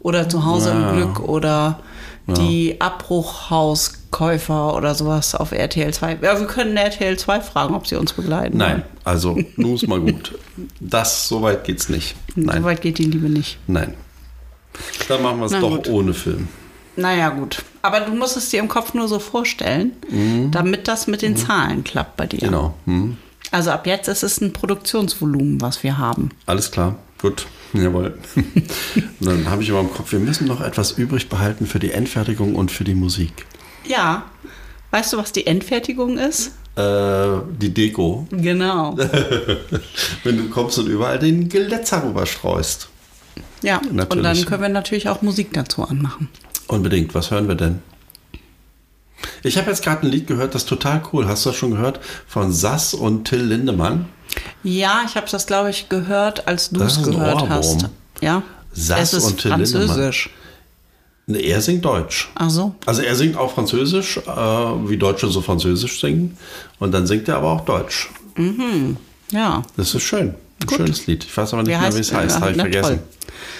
Oder zu Hause Ja. im Glück oder die Abbruchhauskäufer oder sowas auf RTL 2. Ja, wir können RTL 2 fragen, ob sie uns begleiten. Nein, also nun ist mal gut. Das, so weit geht's nicht. wollen. Nein, So weit geht die Liebe nicht. nein. Dann machen wir es doch gut. ohne Film. Naja, gut. Aber du musst es dir im Kopf nur so vorstellen, damit das mit den Zahlen klappt bei dir. Mhm. Genau. Hm. Also ab jetzt ist es ein Produktionsvolumen, was wir haben. Alles klar. Gut. Jawohl. Und dann habe ich immer im Kopf, wir müssen noch etwas übrig behalten für die Endfertigung und für die Musik. Ja. Weißt du, was die Endfertigung ist? Äh, die Deko. Genau. Wenn du kommst und überall den Geletzer rüberstreust. Ja, und Natürlich. dann können wir natürlich auch Musik dazu anmachen. Unbedingt. Was hören wir denn? Ich habe jetzt gerade ein Lied gehört, das ist total cool. Hast du das schon gehört? Von Sass und Till Lindemann. Ja, ich habe das, glaube ich, gehört, als du es gehört Ohrwurm. hast. Ja. Sass und Till Französisch. Nee, er singt Deutsch. Ach so. Also er singt auch Französisch, äh, wie Deutsche so Französisch singen. Und dann singt er aber auch Deutsch. Ja. Das ist schön. Ein schönes Lied. Ich weiß aber nicht Wie mehr, wie es heißt. Habe ich vergessen. toll.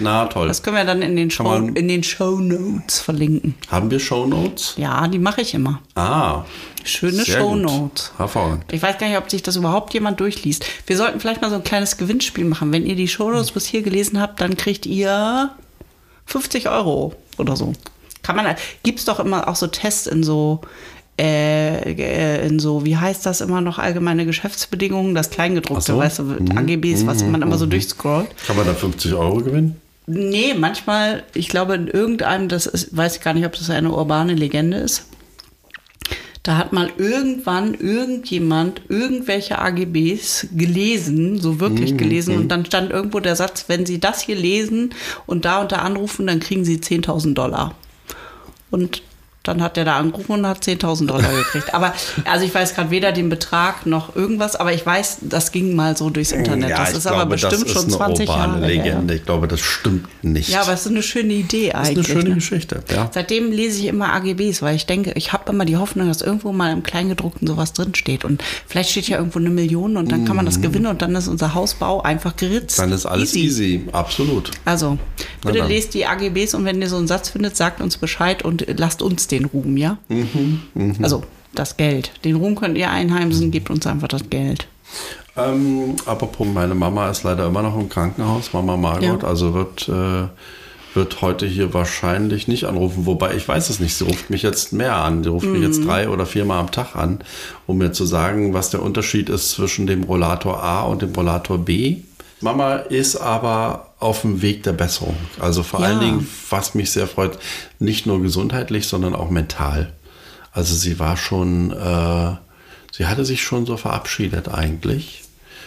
Na toll. Das können wir dann in den, Show, man- in den Show Notes verlinken. Haben wir Shownotes? Ja, die mache ich immer. Ah. Schöne sehr Show gut. Notes. Hervorragend. Ich weiß gar nicht, ob sich das überhaupt jemand durchliest. Wir sollten vielleicht mal so ein kleines Gewinnspiel machen. Wenn ihr die Shownotes bis hier gelesen habt, dann kriegt ihr 50 Euro oder so. Kann man, gibt's doch immer auch so Tests in so, äh, äh, in so, wie heißt das immer noch, allgemeine Geschäftsbedingungen, das Kleingedruckte, so. weißt du, mit AGBs, was man immer so durchscrollt. Kann man da 50 Euro gewinnen? Nee, manchmal, ich glaube, in irgendeinem, das ist, weiß ich gar nicht, ob das eine urbane Legende ist. Da hat mal irgendwann irgendjemand irgendwelche AGBs gelesen, so wirklich gelesen, und dann stand irgendwo der Satz, wenn Sie das hier lesen und da und da anrufen, dann kriegen Sie 10.000 Dollar. Und dann hat der da angerufen und hat 10.000 Dollar gekriegt. Aber, also ich weiß gerade weder den Betrag noch irgendwas, aber ich weiß, das ging mal so durchs Internet. das ich ist aber bestimmt das schon ist eine 20 urbane Jahre her. Legende. Ich glaube, das stimmt nicht. Ja, aber es ist eine schöne Idee das ist eigentlich. eine schöne ne? Geschichte. Ja. Seitdem lese ich immer AGBs, weil ich denke, ich habe immer die Hoffnung, dass irgendwo mal im Kleingedruckten sowas drinsteht. Und vielleicht steht ja irgendwo eine Million und dann kann man das gewinnen und dann ist unser Hausbau einfach geritzt. Mhm. Dann ist alles easy. Absolut. Also, bitte lest die AGBs und wenn ihr so einen Satz findet, sagt uns Bescheid und lasst uns den Ruhm, ja? Mhm, Also, das Geld. Den Ruhm könnt ihr einheimsen, gebt uns einfach das Geld. Ähm, apropos, meine Mama ist leider immer noch im Krankenhaus, Mama Margot, Ja. also wird, äh, wird heute hier wahrscheinlich nicht anrufen, wobei ich weiß es nicht, sie ruft mich jetzt mehr an, sie ruft mich Mhm. jetzt drei oder viermal am Tag an, um mir zu sagen, was der Unterschied ist zwischen dem Rollator A und dem Rollator B. Mama ist aber auf dem Weg der Besserung. Also vor Ja. allen Dingen, was mich sehr freut, nicht nur gesundheitlich, sondern auch mental. Also sie war schon, äh, sie hatte sich schon so verabschiedet eigentlich.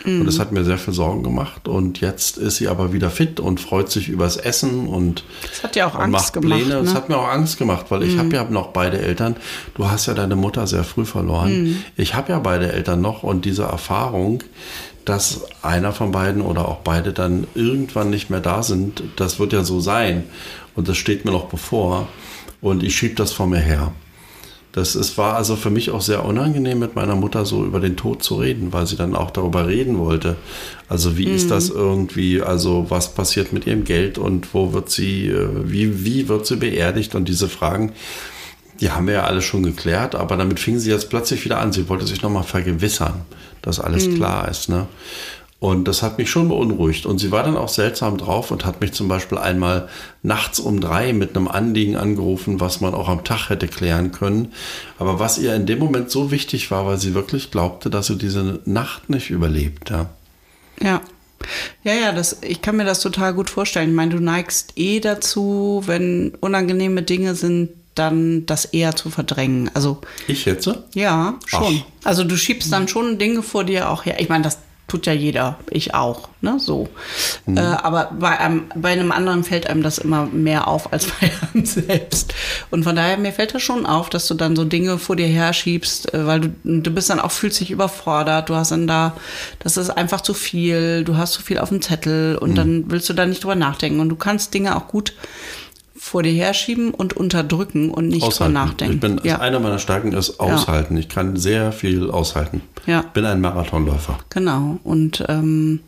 Und Mhm. das hat mir sehr viel Sorgen gemacht. Und jetzt ist sie aber wieder fit und freut sich übers Essen und, Das hat ja auch und Angst macht gemacht, Pläne. Das ne? hat mir auch Angst gemacht, weil ich habe ja noch beide Eltern. Du hast ja deine Mutter sehr früh verloren. Mhm. Ich habe ja beide Eltern noch und diese Erfahrung, dass einer von beiden oder auch beide dann irgendwann nicht mehr da sind, das wird ja so sein. Und das steht mir noch bevor. Und ich schiebe das vor mir her. Das ist, war also für mich auch sehr unangenehm, mit meiner Mutter so über den Tod zu reden, weil sie dann auch darüber reden wollte. Also wie ist das irgendwie, also was passiert mit ihrem Geld und wo wird sie, äh, wie, wie wird sie beerdigt und diese Fragen, die haben wir ja alle schon geklärt, aber damit fing sie jetzt plötzlich wieder an. Sie wollte sich nochmal vergewissern, dass alles klar ist. Ne? Und das hat mich schon beunruhigt. Und sie war dann auch seltsam drauf und hat mich zum Beispiel einmal nachts um drei mit einem Anliegen angerufen, was man auch am Tag hätte klären können. Aber was ihr in dem Moment so wichtig war, weil sie wirklich glaubte, dass sie diese Nacht nicht überlebt. Ja. Ja. Ja, ja, das, ich kann mir das total gut vorstellen. Ich meine, du neigst eh dazu, wenn unangenehme Dinge sind, dann das eher zu verdrängen. Also Ich jetzt? ja, schon. Ach. Also du schiebst dann schon Dinge vor dir auch her. Ich meine, das tut ja jeder, ich auch, ne, so. Äh, aber bei einem, bei einem anderen fällt einem das immer mehr auf als bei einem selbst. Und von daher, mir fällt das schon auf, dass du dann so Dinge vor dir herschiebst, äh, weil du, du bist dann auch, fühlst dich überfordert, du hast dann da, das ist einfach zu viel, du hast zu viel auf dem Zettel und dann willst du da nicht drüber nachdenken und du kannst Dinge auch gut vor dir herschieben und unterdrücken und nicht drüber nachdenken. Ich bin, ja. Einer meiner Stärken ist aushalten. Ich kann sehr viel aushalten. Ja. Bin ein Marathonläufer. Genau. Und ähm,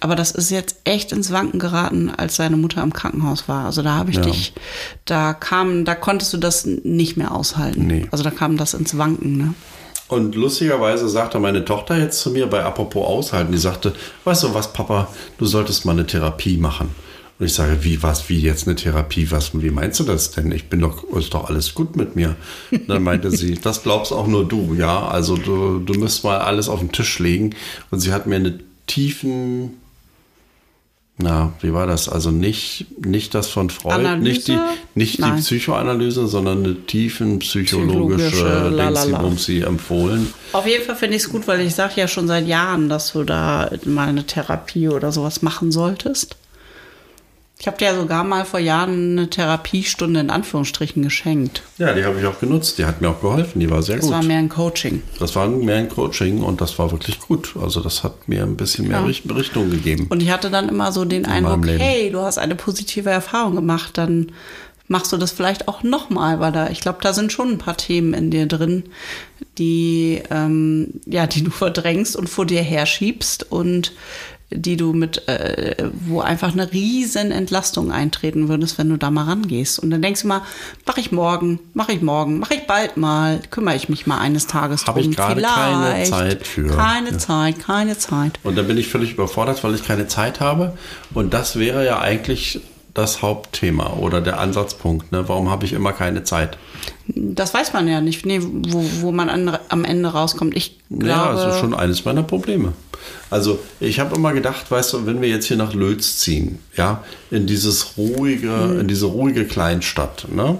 aber das ist jetzt echt ins Wanken geraten, als seine Mutter im Krankenhaus war. Also da habe ich Ja. dich, da kam, da konntest du das nicht mehr aushalten. Nee. Also da kam das ins Wanken, ne? Und lustigerweise sagte meine Tochter jetzt zu mir bei Apropos aushalten, die sagte, weißt du was, Papa, du solltest mal eine Therapie machen. Und ich sage, wie, was, wie jetzt eine Therapie? Was, wie meinst du das denn? Ich bin doch, ist doch alles gut mit mir. Und dann meinte sie, das glaubst auch nur du, ja. Also du, du müsst mal alles auf den Tisch legen. Und sie hat mir eine tiefen, na, wie war das? Also nicht, nicht das von Freud, Analyse? nicht die, nicht die. Psychoanalyse, sondern eine tiefen psychologische, Psychologische, empfohlen. Auf jeden Fall finde ich es gut, weil ich sage ja schon seit Jahren, dass du da mal eine Therapie oder sowas machen solltest. Ich habe dir ja sogar mal vor Jahren eine Therapiestunde in Anführungsstrichen geschenkt. Ja, die habe ich auch genutzt. Die hat mir auch geholfen. Die war sehr Das gut. war mehr ein Coaching. das war mehr ein Coaching und das war wirklich gut. Also das hat mir ein bisschen mehr Ja. Richt- Richtung gegeben. Und ich hatte dann immer so den meinem Eindruck, hey, du hast eine positive Erfahrung gemacht, dann machst du das vielleicht auch nochmal, weil da, ich glaube, da sind schon ein paar Themen in dir drin, die, ähm, ja, die du verdrängst und vor dir herschiebst und die du mit, äh, wo einfach eine riesen Entlastung eintreten würdest, wenn du da mal rangehst. Und dann denkst du mal, mache ich morgen, mache ich morgen, mache ich bald mal, kümmere ich mich mal eines Tages Habe ich drum. gerade keine. Zeit für. Keine Ja. Zeit, keine Zeit. Und dann bin ich völlig überfordert, weil ich keine Zeit habe. Und das wäre ja eigentlich das Hauptthema oder der Ansatzpunkt. Ne? Warum habe ich immer keine Zeit? Das weiß man ja nicht, nee, wo, wo man an, am Ende rauskommt. Ich glaube, Ja, das ist schon eines meiner Probleme. Also ich habe immer gedacht, weißt du, wenn wir jetzt hier nach Lötz ziehen, ja, in dieses ruhige, Mhm. in diese ruhige Kleinstadt, ne?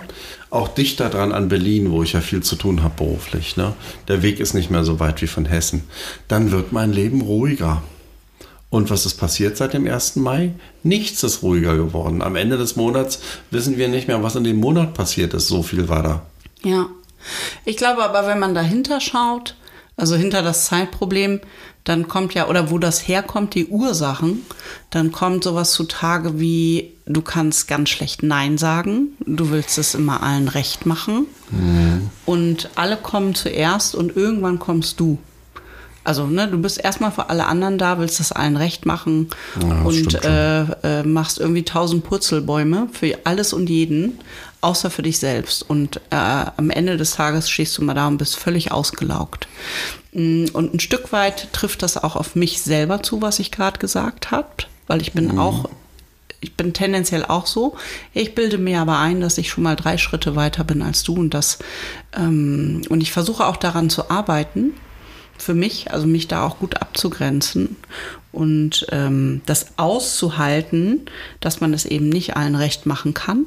Auch dichter dran an Berlin, wo ich ja viel zu tun habe beruflich, ne? Der Weg ist nicht mehr so weit wie von Hessen. Dann wird mein Leben ruhiger. Und was ist passiert seit dem 1. Mai? Nichts ist ruhiger geworden. Am Ende des Monats wissen wir nicht mehr, was in dem Monat passiert ist. So viel war da. ja. Ich glaube aber, wenn man dahinter schaut, also hinter das Zeitproblem, dann kommt ja, oder wo das herkommt, die Ursachen, dann kommt sowas zutage wie, du kannst ganz schlecht Nein sagen, du willst es immer allen recht machen und alle kommen zuerst und irgendwann kommst du. Also, ne, du bist erstmal für alle anderen da, willst es allen recht machen Ja, das und äh, äh, machst irgendwie tausend Purzelbäume für alles und jeden, außer für dich selbst. Und äh, am Ende des Tages stehst du mal da und bist völlig ausgelaugt. Mm, Und ein Stück weit trifft das auch auf mich selber zu, was ich gerade gesagt habe, weil ich bin auch ich bin tendenziell auch so. Ich bilde mir aber ein, dass ich schon mal drei Schritte weiter bin als du und das ähm, und ich versuche auch daran zu arbeiten, für mich, also mich da auch gut abzugrenzen und ähm, das auszuhalten, dass man es eben nicht allen recht machen kann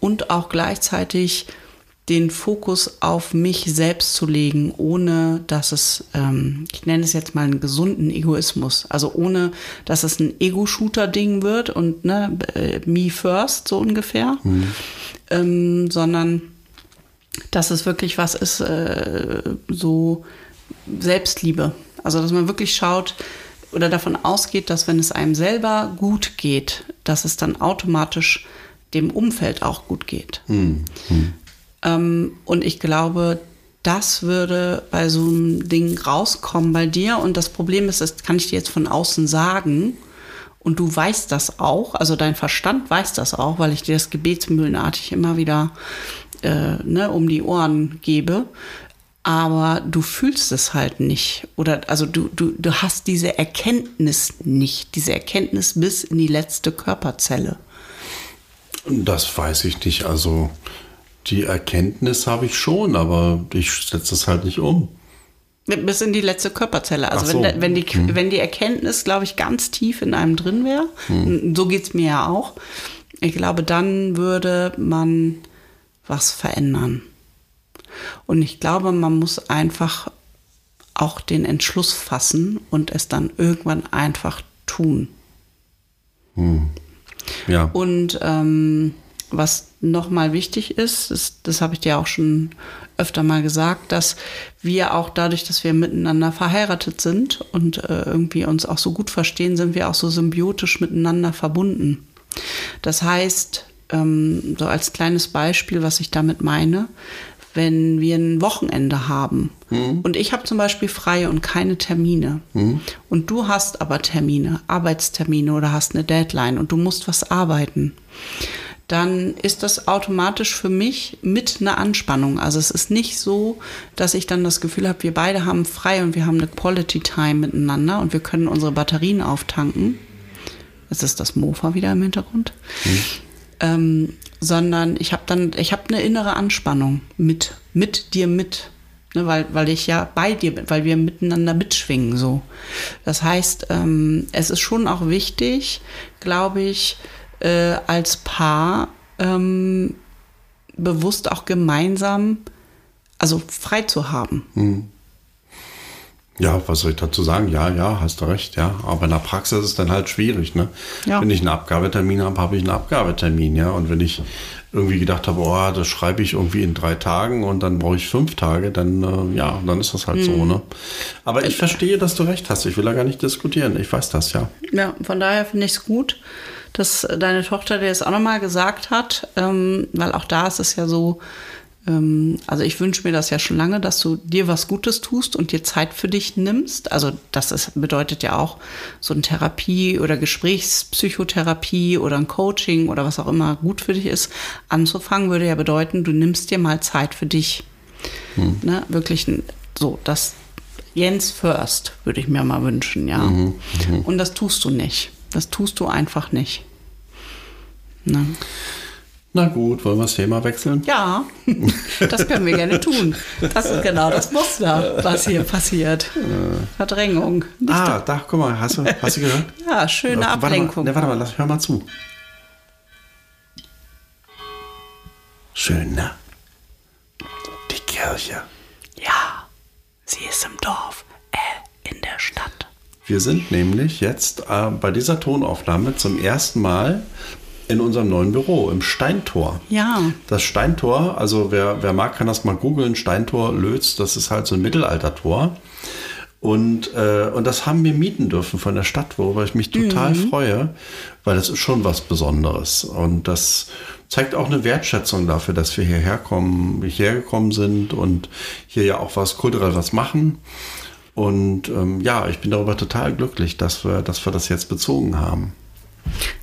und auch gleichzeitig den Fokus auf mich selbst zu legen, ohne dass es, ähm, ich nenne es jetzt mal einen gesunden Egoismus, also ohne dass es ein Ego-Shooter-Ding wird und ne, äh, me first so ungefähr, mhm. ähm, sondern dass es wirklich was ist, äh, so Selbstliebe. Also dass man wirklich schaut oder davon ausgeht, dass wenn es einem selber gut geht, dass es dann automatisch dem Umfeld auch gut geht. Ähm, und ich glaube, das würde bei so einem Ding rauskommen bei dir. Und das Problem ist, das kann ich dir jetzt von außen sagen. Und du weißt das auch, also dein Verstand weiß das auch, weil ich dir das gebetsmühlenartig immer wieder äh, ne, um die Ohren gebe. Aber du fühlst es halt nicht. Oder also du, du, du hast diese Erkenntnis nicht, diese Erkenntnis bis in die letzte Körperzelle. Das weiß ich nicht. Also die Erkenntnis habe ich schon, aber ich setze es halt nicht um. Bis in die letzte Körperzelle. Also so. wenn, wenn, die, hm. wenn die Erkenntnis, glaube ich, ganz tief in einem drin wäre, hm. so geht es mir ja auch, ich glaube, dann würde man was verändern. Und ich glaube, man muss einfach auch den Entschluss fassen und es dann irgendwann einfach tun. Hm. Ja. Und ähm, was nochmal wichtig ist, ist, das habe ich dir auch schon öfter mal gesagt, dass wir auch dadurch, dass wir miteinander verheiratet sind und äh, irgendwie uns auch so gut verstehen, sind wir auch so symbiotisch miteinander verbunden. Das heißt, ähm, so als kleines Beispiel, was ich damit meine, wenn wir ein Wochenende haben mhm. und ich habe zum Beispiel freie und keine Termine mhm. und du hast aber Termine, Arbeitstermine oder hast eine Deadline und du musst was arbeiten dann ist das automatisch für mich mit einer Anspannung. Also es ist nicht so, dass ich dann das Gefühl habe, wir beide haben frei und wir haben eine Quality Time miteinander und wir können unsere Batterien auftanken. Jetzt ist das Mofa wieder im Hintergrund. Mhm. Ähm, sondern ich habe dann, ich habe eine innere Anspannung mit, mit dir mit. Ne, weil, weil ich ja bei dir bin, weil wir miteinander mitschwingen so. Das heißt, ähm, es ist schon auch wichtig, glaube ich, äh, als Paar ähm, bewusst auch gemeinsam, also frei zu haben. Hm. Ja, was soll ich dazu sagen? Ja, ja, hast du recht, ja. Aber in der Praxis ist es dann halt schwierig, ne? Ja. Wenn ich einen Abgabetermin habe, habe ich einen Abgabetermin, ja. Und wenn ich irgendwie gedacht habe, oh, das schreibe ich irgendwie in drei Tagen und dann brauche ich fünf Tage, dann, äh, ja, dann ist das halt mhm. so, hm. ne? Aber ich verstehe, dass du recht hast. Ich will da gar nicht diskutieren. Ich weiß das, ja. Ja, von daher finde ich es gut, dass deine Tochter dir das auch nochmal gesagt hat, ähm, weil auch da ist es ja so, ähm, also ich wünsche mir das ja schon lange, dass du dir was Gutes tust und dir Zeit für dich nimmst. Also das ist, bedeutet ja auch so eine Therapie oder Gesprächspsychotherapie oder ein Coaching oder was auch immer gut für dich ist, anzufangen, würde ja bedeuten, du nimmst dir mal Zeit für dich. Hm. Ne? Wirklich so, das Jens first, würde ich mir mal wünschen, ja. Mhm. Mhm. Und das tust du nicht. Das tust du einfach nicht. Ne? Na gut, wollen wir das Thema wechseln? Ja, das können wir gerne tun. Das ist genau das Muster, was hier passiert. Verdrängung. Nicht ah, da, guck mal, hast du, hast du gehört? Ja, schöne Ablenkung. Warte mal, ne, warte mal, lass, hör mal zu. Schön, ne? Die Kirche. Ja, sie ist im Dorf, äh, in der Stadt. Wir sind nämlich jetzt äh, bei dieser Tonaufnahme zum ersten Mal in unserem neuen Büro im Steintor. Ja. Das Steintor, also wer, wer mag, kann das mal googeln. Steintor Lötz, das ist halt so ein Mittelaltertor. Und, äh, und das haben wir mieten dürfen von der Stadt, worüber ich mich total mhm. freue, weil das ist schon was Besonderes. Und das zeigt auch eine Wertschätzung dafür, dass wir hierher kommen, hierher gekommen sind und hier ja auch was kulturell was machen. Und ähm, ja, ich bin darüber total glücklich, dass wir, dass wir das jetzt bezogen haben.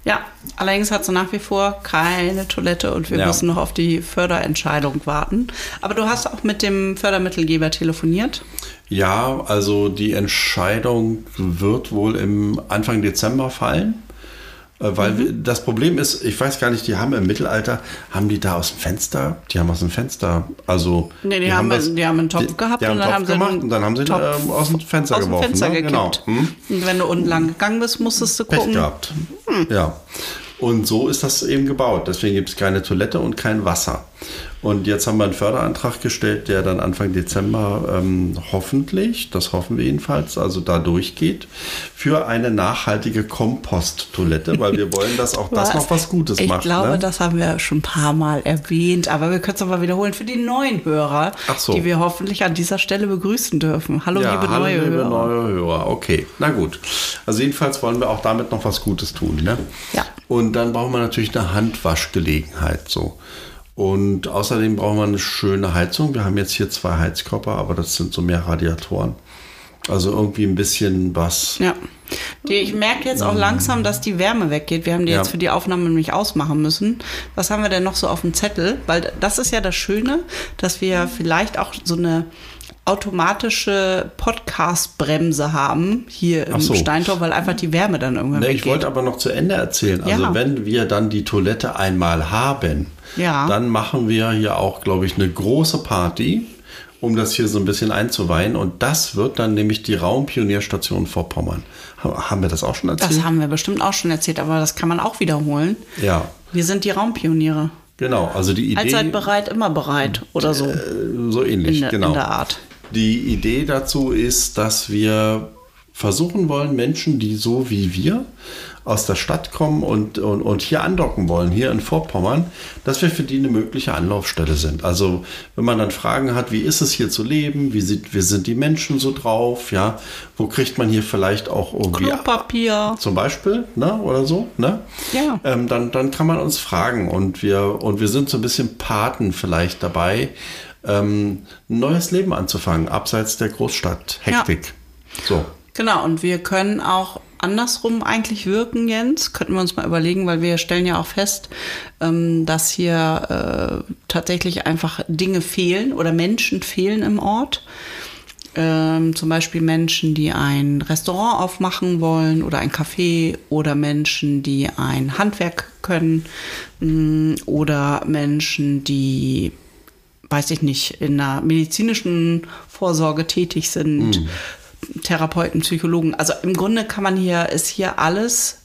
Ja, allerdings hat sie nach wie vor keine Toilette und wir ja. müssen noch auf die Förderentscheidung warten. Aber du hast auch mit dem Fördermittelgeber telefoniert? Ja, also die Entscheidung wird wohl im Anfang Dezember fallen. Äh, Weil wir- das Problem ist, ich weiß gar nicht, die haben im Mittelalter, haben die da aus dem Fenster, die haben aus dem Fenster, also Nee, die haben- die haben einen Topf gehabt die und dann Topf sie gemacht und dann haben sie Topf ähm, aus dem Fenster aus dem geworfen. Fenster ne? Genau. Hm? Und wenn du unten lang gegangen bist, musstest du Pech gucken. gehabt. Ja. Und so ist das eben gebaut. Deswegen gibt es keine Toilette und kein Wasser. Und jetzt haben wir einen Förderantrag gestellt, der dann Anfang Dezember ähm, hoffentlich, das hoffen wir jedenfalls, also da durchgeht, für eine nachhaltige Komposttoilette, weil wir wollen, dass auch das noch was Gutes ich macht. glaube, ne? das haben wir schon ein paar Mal erwähnt, aber wir können es nochmal wiederholen für die neuen Hörer, so. die wir hoffentlich an dieser Stelle begrüßen dürfen. Hallo, ja, liebe hallo, neue liebe Hörer. neue Hörer. Okay, na gut. Also jedenfalls wollen wir auch damit noch was Gutes tun. Ne? Ja. Und dann brauchen wir natürlich eine Handwaschgelegenheit. So. Und außerdem brauchen wir eine schöne Heizung. Wir haben jetzt hier zwei Heizkörper, aber das sind so mehr Radiatoren. Also irgendwie ein bisschen was. Ja. Die, ich merke jetzt auch langsam, dass die Wärme weggeht. Wir haben die Ja. jetzt für die Aufnahme nämlich ausmachen müssen. Was haben wir denn noch so auf dem Zettel? Weil das ist ja das Schöne, dass wir vielleicht auch so eine automatische Podcast-Bremse haben hier im so. Steintor, weil einfach die Wärme dann irgendwann Ne, weggeht. ich wollte aber noch zu Ende erzählen. Also Ja. wenn wir dann die Toilette einmal haben, Ja. dann machen wir hier auch, glaube ich, eine große Party, um das hier so ein bisschen einzuweihen. Und das wird dann nämlich die Raumpionierstation Vorpommern. Ha- Haben wir das auch schon erzählt? das haben wir bestimmt auch schon erzählt, aber das kann man auch wiederholen. ja, Wir sind die Raumpioniere. genau. Also die Idee. Allzeit bereit, immer bereit oder so. äh, so ähnlich, in, der- genau. in der Art. Die Idee dazu ist, dass wir versuchen wollen, Menschen, die so wie wir aus der Stadt kommen und, und, und hier andocken wollen, hier in Vorpommern, dass wir für die eine mögliche Anlaufstelle sind. Also wenn man dann Fragen hat, wie ist es hier zu leben, wie, sieht, wie sind die Menschen so drauf, ja, wo kriegt man hier vielleicht auch irgendwie Klopapier. zum Beispiel, ne, oder so, ne? Ja. Ähm, dann, dann kann man uns fragen und wir, und wir sind so ein bisschen Paten vielleicht dabei, ähm, ein neues Leben anzufangen, abseits der Großstadt. Hektik. So. Genau, und wir können auch andersrum eigentlich wirken, Jens. Könnten wir uns mal überlegen, weil wir stellen ja auch fest, ähm, dass hier äh, tatsächlich einfach Dinge fehlen oder Menschen fehlen im Ort. Ähm, zum Beispiel Menschen, die ein Restaurant aufmachen wollen oder ein Café oder Menschen, die ein Handwerk können mh, oder Menschen, die weiß ich nicht, in einer medizinischen Vorsorge tätig sind, Therapeuten, Psychologen. Also im Grunde kann man hier, ist hier alles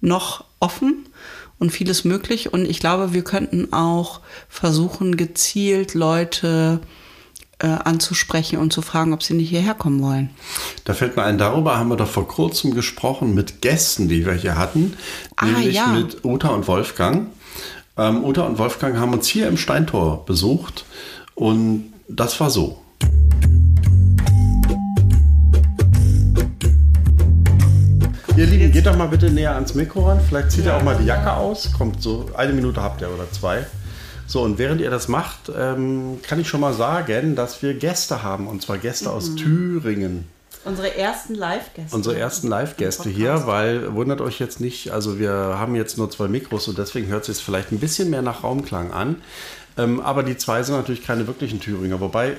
noch offen und vieles möglich. Und ich glaube, wir könnten auch versuchen, gezielt Leute äh, anzusprechen und zu fragen, ob sie nicht hierher kommen wollen. Da fällt mir ein, darüber haben wir doch vor kurzem gesprochen mit Gästen, die wir hier hatten, Ah, nämlich ja. mit Uta und Wolfgang. Ähm, Uta und Wolfgang haben uns hier im Steintor besucht und das war so. Doch mal bitte näher ans Mikro ran. Vielleicht zieht ihr auch mal die Jacke aus. Kommt so, eine Minute habt ihr oder zwei. So, und während ihr das macht, ähm, kann ich schon mal sagen, dass wir Gäste haben. Und zwar Gäste Mhm. aus Thüringen Unsere ersten Live-Gäste. unsere ersten Live-Gäste hier, weil wundert euch jetzt nicht, also wir haben jetzt nur zwei Mikros und deswegen hört es sich vielleicht ein bisschen mehr nach Raumklang an. Ähm, aber die zwei sind natürlich keine wirklichen Thüringer. Wobei,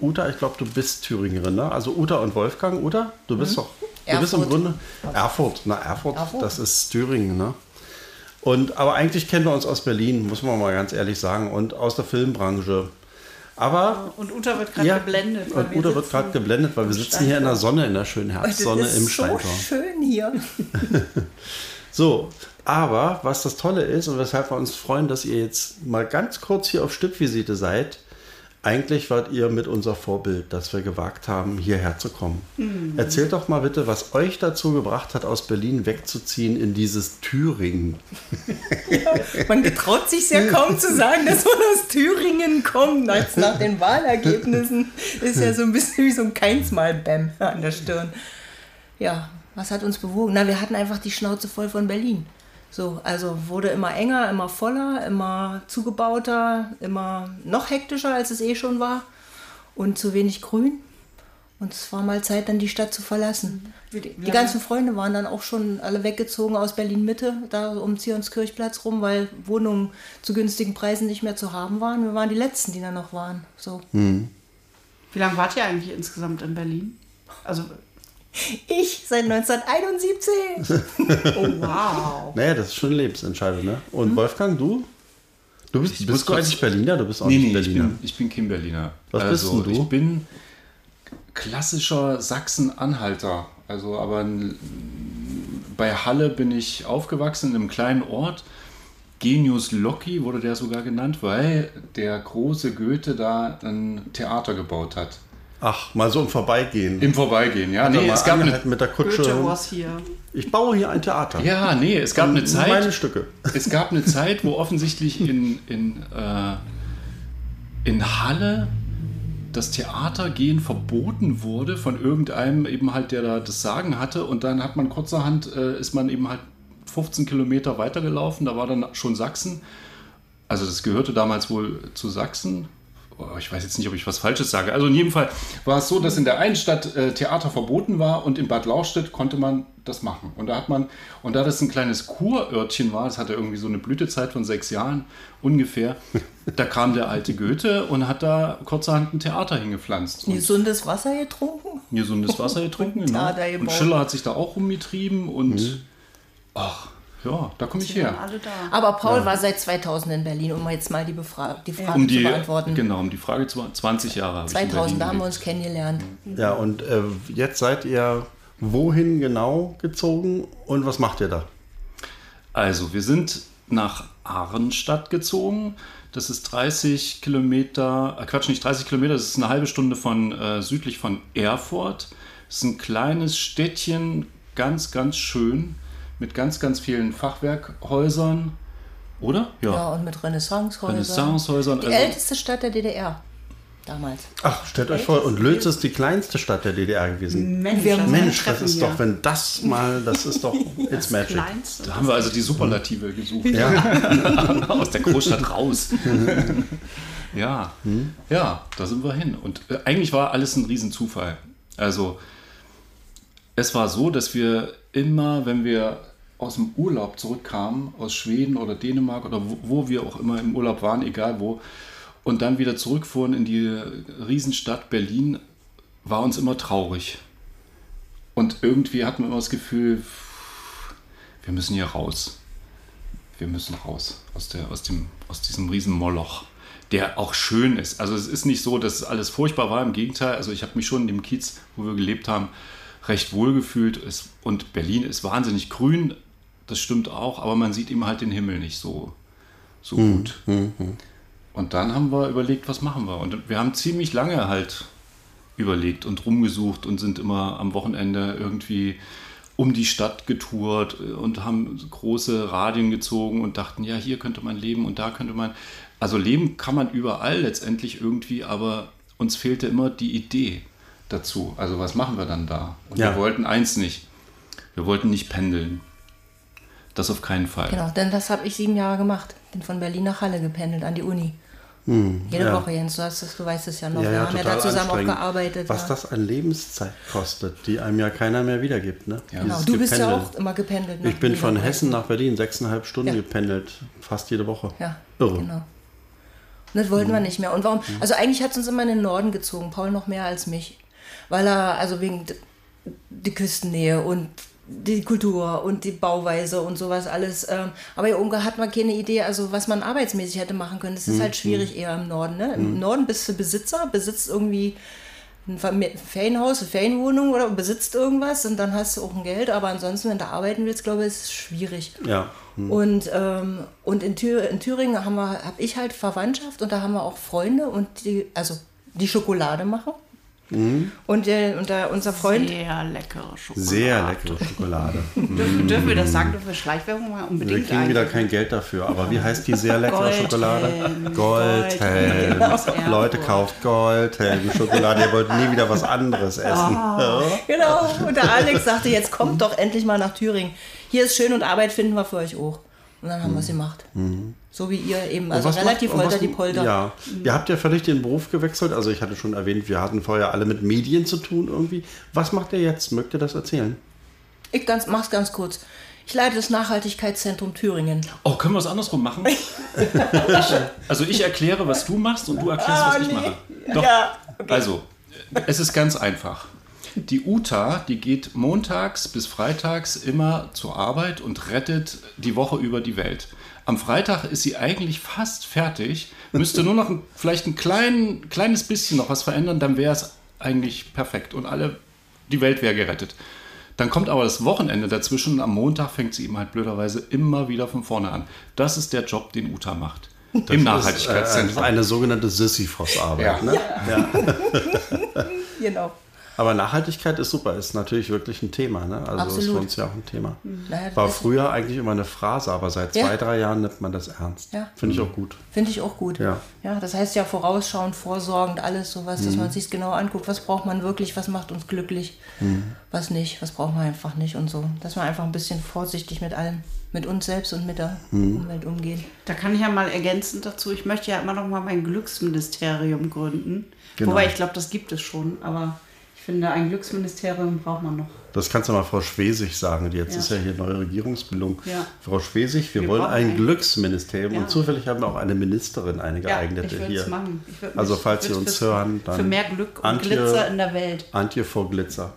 Uta, ich glaube, du bist Thüringerin, ne? Also Uta und Wolfgang. Uta, du bist doch, du bist im Erfurt. Grunde Erfurt. Na, Erfurt, Erfurt. das ist Thüringen, ne? Und, aber eigentlich kennen wir uns aus Berlin, muss man mal ganz ehrlich sagen, und aus der Filmbranche. Aber Und Uta wird gerade ja, geblendet. Und Uta wird gerade geblendet, weil wir sitzen hier in der Sonne, in der schönen Herbstsonne das im ist so Steintor. schön hier. So, aber was das Tolle ist und weshalb wir uns freuen, dass ihr jetzt mal ganz kurz hier auf Stippvisite seid, eigentlich wart ihr mit unser Vorbild, dass wir gewagt haben, hierher zu kommen. Erzählt doch mal bitte, was euch dazu gebracht hat, aus Berlin wegzuziehen in dieses Thüringen. Man getraut sich ja kaum zu sagen, dass man aus Thüringen kommt. Als nach den Wahlergebnissen ist ja so ein bisschen wie so ein Keinsmal-Bäm an der Stirn. Ja, was hat uns bewogen? Na, wir hatten einfach die Schnauze voll von Berlin. So, also wurde immer enger, immer voller, immer zugebauter, immer noch hektischer, als es eh schon war. Und zu wenig Grün. Und es war mal Zeit, dann die Stadt zu verlassen. Die ganzen Freunde waren dann auch schon alle weggezogen aus Berlin-Mitte, da um Zionskirchplatz rum, weil Wohnungen zu günstigen Preisen nicht mehr zu haben waren. Wir waren die Letzten, die da noch waren. So. Wie lange wart ihr eigentlich insgesamt in Berlin? Also Ich seit 1971. Oh, wow. Naja, das ist schon eine Lebensentscheidung, ne? Und Wolfgang, du? Du bist, Ich bist du eigentlich Berliner? Du bist auch Nee, nicht nee, ich Berliner. bin, ich bin kein Berliner. Was bist also, denn du? Ich bin klassischer Sachsen-Anhalter. Also, aber bei Halle bin ich aufgewachsen in einem kleinen Ort. Genius Loci wurde der sogar genannt, weil der große Goethe da ein Theater gebaut hat. Ach, mal so im Vorbeigehen. Im Vorbeigehen, ja. Hat Nee, es gab eine, angehalten mit der Kutsche. Goethe was hier. Ich baue hier ein Theater. ja, nee, es gab eine Zeit. Meine Stücke. Es gab eine Zeit, wo offensichtlich in, in, äh, in Halle das Theatergehen verboten wurde von irgendeinem eben halt, der da das Sagen hatte. Und dann hat man kurzerhand, äh, ist man eben halt 15 Kilometer weitergelaufen. Da war dann schon Sachsen. Also das gehörte damals wohl zu Sachsen. Oh, ich weiß jetzt nicht, ob ich was Falsches sage. Also in jedem Fall war es so, dass in der einen Stadt äh, Theater verboten war und in Bad Lauchstädt konnte man das machen. Und da hat man, und da das ein kleines Kurörtchen war, das hatte irgendwie so eine Blütezeit von sechs Jahren ungefähr, da kam der alte Goethe und hat da kurzerhand ein Theater hingepflanzt. Und Gesundes Wasser getrunken? gesundes Wasser getrunken. Und Genau. Und. Schiller hat sich da auch rumgetrieben und Mhm. ach, ja, da komme ich Ja. her. Alle da. Aber Paul war seit 2000 in Berlin, um jetzt mal die, Befra die Frage Um zu die, beantworten. genau, um die Frage zu 20 Jahre habe ich in 2000, da haben wir uns kennengelernt. Ja, und äh, jetzt seid ihr wohin genau gezogen und was macht ihr da? Also, wir sind nach Arnstadt gezogen. Das ist 30 Kilometer, äh Quatsch, nicht 30 Kilometer, das ist eine halbe Stunde von äh, südlich von Erfurt. Das ist ein kleines Städtchen, ganz, ganz schön, mit ganz, ganz vielen Fachwerkhäusern. Oder? Ja, und mit Renaissancehäusern. Renaissancehäusern. Die also- älteste Stadt der DDR damals. Ach, stellt euch vor, und Lötz ist die kleinste Stadt der DDR gewesen. Mensch, Wir- das Mensch, das ist doch, wenn das mal, das ist doch, it's magic. Kleinste. Da haben wir also die Superlative gesucht. Ja, Aus der Großstadt raus. ja, ja, da sind wir hin. Und äh, eigentlich war alles ein Riesenzufall. Also, es war so, dass wir immer, wenn wir aus dem Urlaub zurückkamen, aus Schweden oder Dänemark oder wo, wo wir auch immer im Urlaub waren, egal wo, und dann wieder zurückfuhren in die Riesenstadt Berlin, war uns immer traurig. Und irgendwie hatten wir immer das Gefühl, wir müssen hier raus. Wir müssen raus aus, der, aus, dem, aus diesem riesen Moloch, der auch schön ist. Also es ist nicht so, dass es alles furchtbar war, im Gegenteil. Also ich habe mich schon in dem Kiez, wo wir gelebt haben, recht wohl gefühlt. Und Berlin ist wahnsinnig grün, das stimmt auch, aber man sieht ihm halt den Himmel nicht so, so gut. Und dann haben wir überlegt, was machen wir. Und wir haben ziemlich lange halt überlegt und rumgesucht und sind immer am Wochenende irgendwie um die Stadt getourt und haben große Radien gezogen und dachten, ja, hier könnte man leben und da könnte man. Also leben kann man überall letztendlich irgendwie, aber uns fehlte immer die Idee dazu. Also was machen wir dann da? Und Ja. wir wollten eins nicht. Wir wollten nicht pendeln. Das auf keinen Fall. Genau, denn das habe ich sieben Jahre gemacht. Bin von Berlin nach Halle gependelt, an die Uni. Jede Hm, ja. Woche, Jens, du, hast es, du weißt es ja noch. ja, Wir ja, haben ja da zusammen auch gearbeitet. Was ja. das an Lebenszeit kostet, die einem ja keiner mehr wiedergibt, ne? Ja. Genau, du bist ja auch immer gependelt. nach Ich bin von. Hessen nach Berlin sechseinhalb Stunden Ja. gependelt, fast jede Woche. Ja, Irre. genau. Und das wollten wir nicht mehr. Und warum? Also eigentlich hat es uns immer in den Norden gezogen, Paul noch mehr als mich. Weil er, also wegen d- die Küstennähe und die Kultur und die Bauweise und sowas alles. Ähm, aber hier oben hat man keine Idee, also was man arbeitsmäßig hätte machen können. Das ist halt schwierig eher im Norden. Ne? Im Norden bist du Besitzer, besitzt irgendwie ein Ferienhaus, eine Ferienwohnung oder besitzt irgendwas und dann hast du auch ein Geld. Aber ansonsten, wenn du arbeiten willst, glaube ich, ist es schwierig. Ja. Und, ähm, und in, Thür in Thüringen haben wir, habe ich halt Verwandtschaft und da haben wir auch Freunde und die, also die Schokolade machen. Und, der, und der, unser Freund, Sehr leckere Schokolade. Sehr leckere Schokolade. Dürfen, dürfen wir das sagen? Dürfen wir Schleichwerbung mal unbedingt Wir kriegen wieder kein Geld dafür, aber wie heißt die sehr leckere Goldhelm. Schokolade? Goldhelm. Goldhelm. Leute, kauft Goldhelm Schokolade. Ihr wollt nie wieder was anderes essen. Ja. genau, und der Alex sagte, jetzt kommt doch endlich mal nach Thüringen. Hier ist schön und Arbeit finden wir für euch auch. Und dann haben wir es gemacht. So wie ihr eben, also relativ macht- holter was- die Polter. Ja, ihr habt ja völlig den Beruf gewechselt. Also ich hatte schon erwähnt, wir hatten vorher alle mit Medien zu tun irgendwie. Was macht ihr jetzt? Mögt ihr das erzählen? Ich ganz, mach's ganz kurz. Ich leite das Nachhaltigkeitszentrum Thüringen. Oh, können wir es andersrum machen? also ich erkläre, was du machst und du erklärst, was ich mache. Doch. Ja, Also, es ist ganz einfach. Die Uta, die geht montags bis freitags immer zur Arbeit und rettet die Woche über die Welt. Am Freitag ist sie eigentlich fast fertig, müsste nur noch ein, vielleicht ein klein, kleines bisschen noch was verändern, dann wäre es eigentlich perfekt und alle, die Welt wäre gerettet. Dann kommt aber das Wochenende dazwischen und am Montag fängt sie eben halt blöderweise immer wieder von vorne an. Das ist der Job, den Uta macht. Im Das ist, äh, Nachhaltigkeitszentrum. eine sogenannte Sisyphos-Arbeit. Ne? Ja. Genau. Aber Nachhaltigkeit ist super, ist natürlich wirklich ein Thema. Ne? Also ist Absolut. für uns ja auch ein Thema. Naja, das War ist- früher eigentlich immer eine Phrase, aber seit Ja. zwei, drei Jahren nimmt man das ernst. Ja. Finde ich auch gut. Finde ich auch gut. Ja. ja, das heißt ja vorausschauend, vorsorgend, alles sowas, Mhm. dass man sich genau anguckt, was braucht man wirklich, was macht uns glücklich, Mhm. was nicht, was braucht man einfach nicht und so. Dass man einfach ein bisschen vorsichtig mit allem, mit uns selbst und mit der Mhm. Umwelt umgehen. Da kann ich ja mal ergänzend dazu, ich möchte ja immer noch mal mein Glücksministerium gründen. Genau. Wobei ich glaube, das gibt es schon, aber ich finde, ein Glücksministerium braucht man noch. Das kannst du mal Frau Schwesig sagen. Die Jetzt Ja. ist ja hier neue Regierungsbildung. Ja. Frau Schwesig, wir, Wir wollen ein Glücksministerium Ja. und zufällig haben wir auch eine Ministerin, eine Ja, geeignete ich würde hier. es machen. Ich würd Also falls Sie uns hören, dann Für mehr Glück und Antje- Glitzer in der Welt. Antje vor Glitzer.